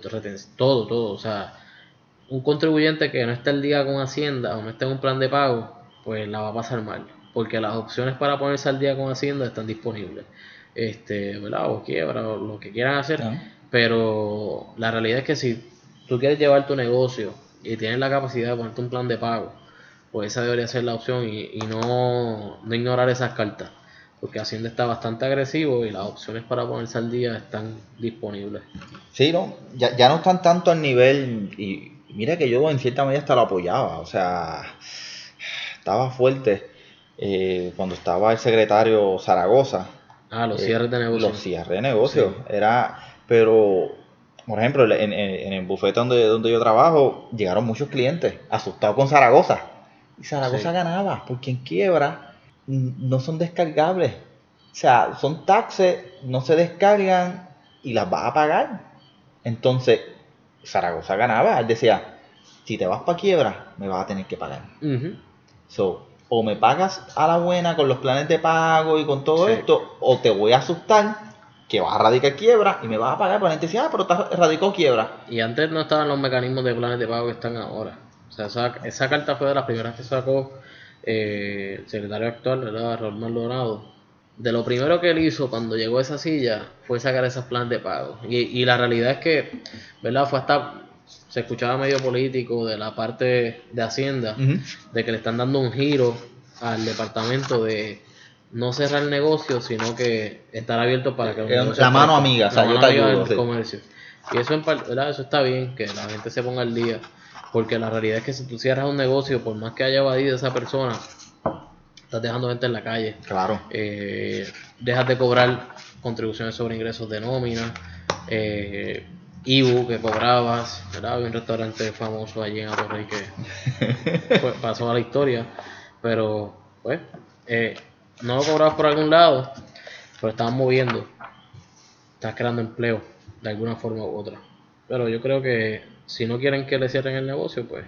todo, todo. O sea, un contribuyente que no esté al día con Hacienda o no esté en un plan de pago, pues la va a pasar mal. Porque las opciones para ponerse al día con Hacienda están disponibles. Este, ¿verdad? O quiebra, o lo que quieran hacer. Ah. Pero la realidad es que si tú quieres llevar tu negocio y tienes la capacidad de ponerte un plan de pago, pues esa debería ser la opción y, y no, no ignorar esas cartas. Porque Hacienda está bastante agresivo y las opciones para ponerse al día están disponibles. Sí, no, ya, ya no están tanto al nivel. Y mira que yo en cierta medida hasta lo apoyaba. O sea, estaba fuerte eh, cuando estaba el secretario Zaragoza. Ah, los Eh, cierres de negocio. Los cierres de negocio. Era, pero, por ejemplo, en, en- en el bufete donde, donde yo trabajo, llegaron muchos clientes asustados con Zaragoza. Y Zaragoza Sí. ganaba, porque en quiebra no son descargables. O sea, son taxes, no se descargan y las vas a pagar. Entonces, Zaragoza ganaba. Él decía, si te vas para quiebra, me vas a tener que pagar. Ujú. So, o me pagas a la buena con los planes de pago y con todo Sí. esto, o te voy a asustar que vas a radicar quiebra y me vas a pagar. Pero la gente dice, ah, pero estás radicó quiebra. Y antes no estaban los mecanismos de planes de pago que están ahora. O sea, esa, esa carta fue de las primeras que sacó eh, el secretario actual, ¿verdad? Raúl Maldonado. De lo primero que él hizo cuando llegó a esa silla fue sacar esos planes de pago. Y, y la realidad es que, ¿verdad? Fue hasta, se escuchaba medio político de la parte de Hacienda, de que le están dando un giro al departamento de no cerrar el negocio, sino que estar abierto para que Eh, la mano amiga, o sea, yo te ayudo, sí. comercio. Y eso, en ¿verdad? eso está bien, que la gente se ponga al día, porque la realidad es que si tú cierras un negocio, por más que haya evadido esa persona, estás dejando gente en la calle. Claro. Eh, dejas de cobrar contribuciones sobre ingresos de nómina, eh, IBU que cobrabas, ¿verdad? Había un restaurante famoso allí en Atorrey que (laughs) pasó a la historia, pero pues eh, no lo cobrabas por algún lado, pero estabas moviendo, estás creando empleo de alguna forma u otra. Pero yo creo que si no quieren que le cierren el negocio, pues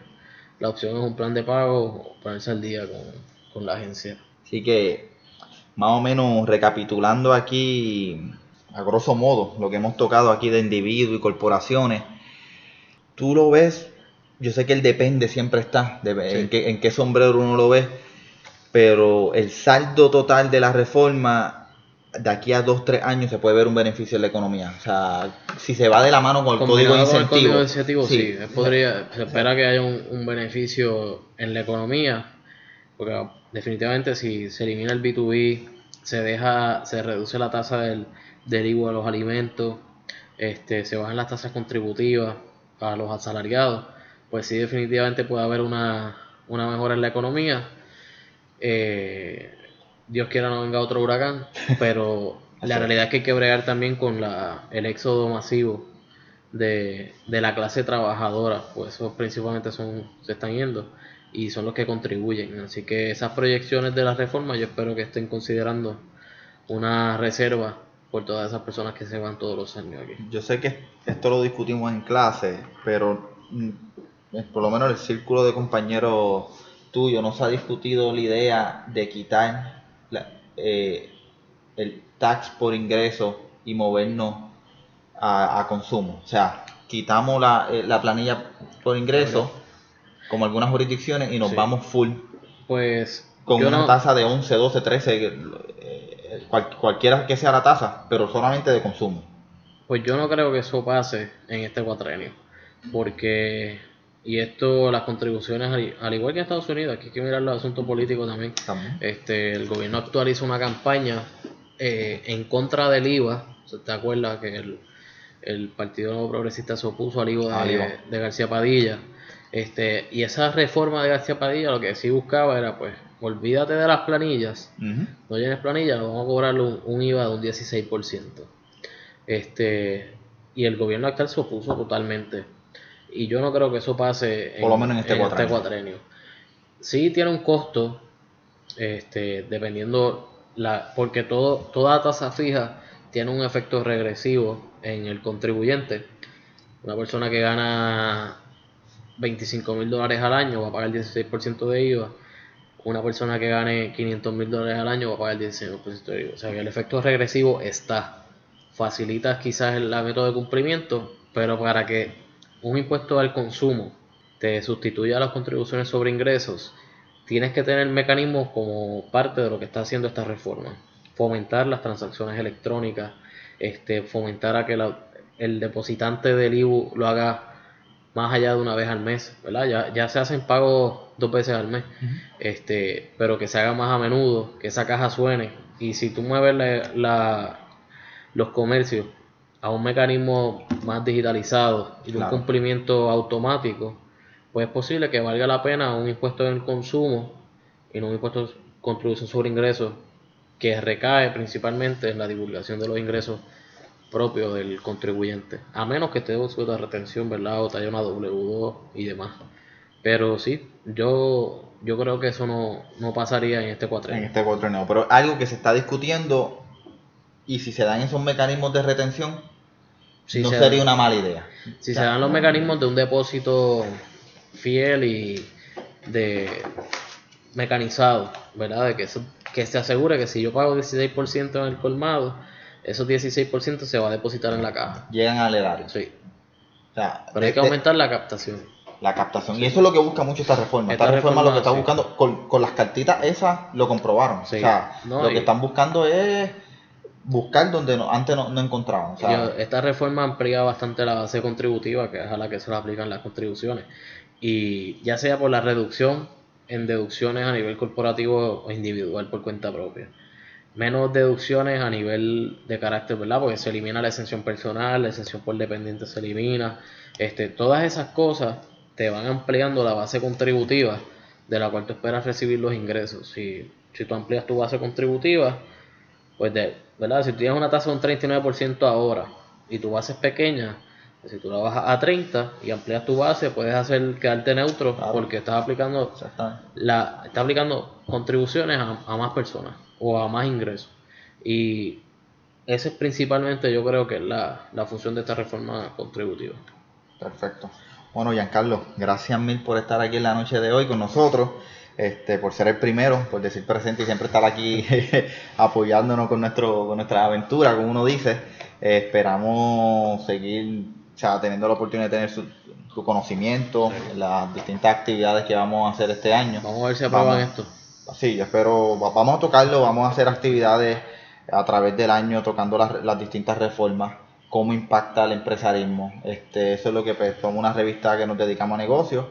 la opción es un plan de pago o ponerse al día con, con la agencia. Así que, más o menos recapitulando aquí, a grosso modo, lo que hemos tocado aquí de individuos y corporaciones, tú lo ves, yo sé que el depende siempre está, de Sí. en, qué, en qué sombrero uno lo ve, pero el saldo total de la reforma, de aquí a dos, tres años se puede ver un beneficio en la economía. O sea, si se va de la mano con el código de Combinado con el incentivo. código de incentivo, sí, podría, se espera que haya un, un beneficio en la economía, porque definitivamente si se elimina el B2B, se deja, se reduce la tasa del, del IVA a los alimentos, este, se bajan las tasas contributivas a los asalariados, pues sí definitivamente puede haber una, una mejora en la economía. Eh, Dios quiera no venga otro huracán, (laughs) pero la realidad es que hay que bregar también con la, el éxodo masivo de, de la clase trabajadora, pues esos principalmente son, se están yendo y son los que contribuyen. Así que esas proyecciones de la reforma yo espero que estén considerando una reserva por todas esas personas que se van todos los años aquí. Yo sé que esto lo discutimos en clase, pero mm, por lo menos el círculo de compañeros tuyo no se ha discutido la idea de quitar la- eh, el tax por ingreso y movernos a, a consumo. O sea, quitamos la, eh, la planilla por ingreso como algunas jurisdicciones, y nos Sí. vamos full Pues con una no, tasa de 11, 12, 13, eh, cual- cualquiera que sea la tasa, pero solamente de consumo. pues yo no creo que eso pase en este cuatrenio, porque y esto las contribuciones al, al igual que en Estados Unidos, aquí hay que mirar los asuntos políticos también. También. Este, el gobierno actual hizo una campaña eh, en contra del IVA. ¿Te acuerdas que el, el Partido Nuevo Progresista se opuso al IVA Al de, IVA. de García Padilla? Este, y esa reforma de García Padilla lo que sí buscaba era, pues, olvídate de las planillas, no llenes planillas, vamos a cobrarle un, un IVA de un 16%. Este, y el gobierno actual se opuso totalmente. Y yo no creo que eso pase Por lo menos en este cuatrenio. cuatrenio. Sí tiene un costo, este, dependiendo la, porque todo, toda tasa fija tiene un efecto regresivo en el contribuyente. Una persona que gana 25 mil dólares al año va a pagar el 16% de IVA. Una persona que gane 500 mil dólares al año va a pagar el 16% de IVA. O sea que el efecto regresivo está. Facilita quizás el método de cumplimiento, pero para que un impuesto al consumo te sustituya a las contribuciones sobre ingresos, tienes que tener mecanismos como parte de lo que está haciendo esta reforma. Fomentar las transacciones electrónicas, este, fomentar a que la- el depositante del IBU lo haga más allá de una vez al mes, ¿verdad? Ya, ya se hacen pagos dos veces al mes, este, pero que se haga más a menudo, que esa caja suene. Y si tú mueves la- la- los comercios a un mecanismo más digitalizado y de un cumplimiento automático, pues es posible que valga la pena un impuesto en el consumo y no un impuesto de contribución sobre ingresos que recae principalmente en la divulgación de los ingresos propios del contribuyente, a menos que esté sujeto a retención, ¿verdad? O te haya una W2 y demás. Pero sí, yo, yo creo que eso no, no pasaría en este en cuatrenio. este cuatrenio. Pero algo que se está discutiendo y si se dan esos mecanismos de retención, Si no se sería dan- una mala idea. Si se dan los mecanismos de un depósito fiel y de mecanizado, ¿verdad? De que, eso, que se asegure que si yo pago 16% en el colmado, esos 16% se va a depositar en la caja. Llegan al erario. Sí, O sea, pero hay que aumentar la captación. La captación. Y eso es lo que busca mucho esta reforma. Esta, Esta reforma, lo que está sí. buscando, con, con las cartitas esas lo comprobaron. Sí. O sea, No, lo y- que están buscando es buscar donde no- antes no, no encontraban. Yo- esta reforma amplía bastante la base contributiva, que es a la que se le aplican las contribuciones. Y ya sea por la reducción en deducciones a nivel corporativo o individual por cuenta propia. Menos deducciones a nivel de carácter, ¿verdad? Porque se elimina la exención personal, la exención por dependiente se elimina. Este, todas esas cosas te van ampliando la base contributiva de la cual tú esperas recibir los ingresos. Si, si tú amplias tu base contributiva, pues de, ¿verdad? Si tú tienes una tasa de un 39% ahora y tu base es pequeña, pues si tú la bajas a 30 y amplias tu base, puedes hacer quedarte neutro Claro. porque estás aplicando la estás aplicando contribuciones a, a más personas o a más ingresos. Y esa es principalmente yo creo que es la, la función de esta reforma contributiva. Perfecto. Bueno, Giancarlo, gracias mil por estar aquí en la noche de hoy con nosotros, este, por ser el primero, por decir presente y siempre estar aquí (laughs) apoyándonos con nuestro, con nuestra aventura, como uno dice. Eh, esperamos seguir o sea, teniendo la oportunidad de tener su, su conocimiento, las distintas actividades que vamos a hacer este año. Vamos a ver si aprueban esto. Sí, yo espero, va- vamos a tocarlo, vamos a hacer actividades a través del año tocando las, las distintas reformas, cómo impacta el empresarismo. Este, eso es lo que pues, somos una revista que nos dedicamos a negocios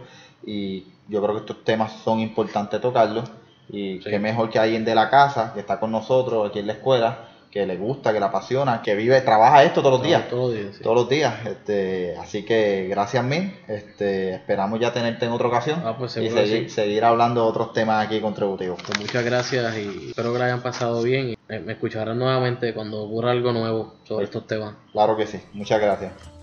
y yo creo que estos temas son importantes tocarlos y Sí. qué mejor que alguien de la casa que está con nosotros aquí en la escuela, que le gusta, que le apasiona, que vive, trabaja esto todos los días Todos los días, sí. todos los días. Este, así que gracias mil. Este, esperamos ya tenerte en otra ocasión Ah, pues y seguir, sí. seguir hablando de otros temas aquí contributivos. Pues muchas gracias y espero que la hayan pasado bien. y me me escucharán nuevamente cuando ocurra algo nuevo sobre estos temas. Claro que sí. Muchas gracias.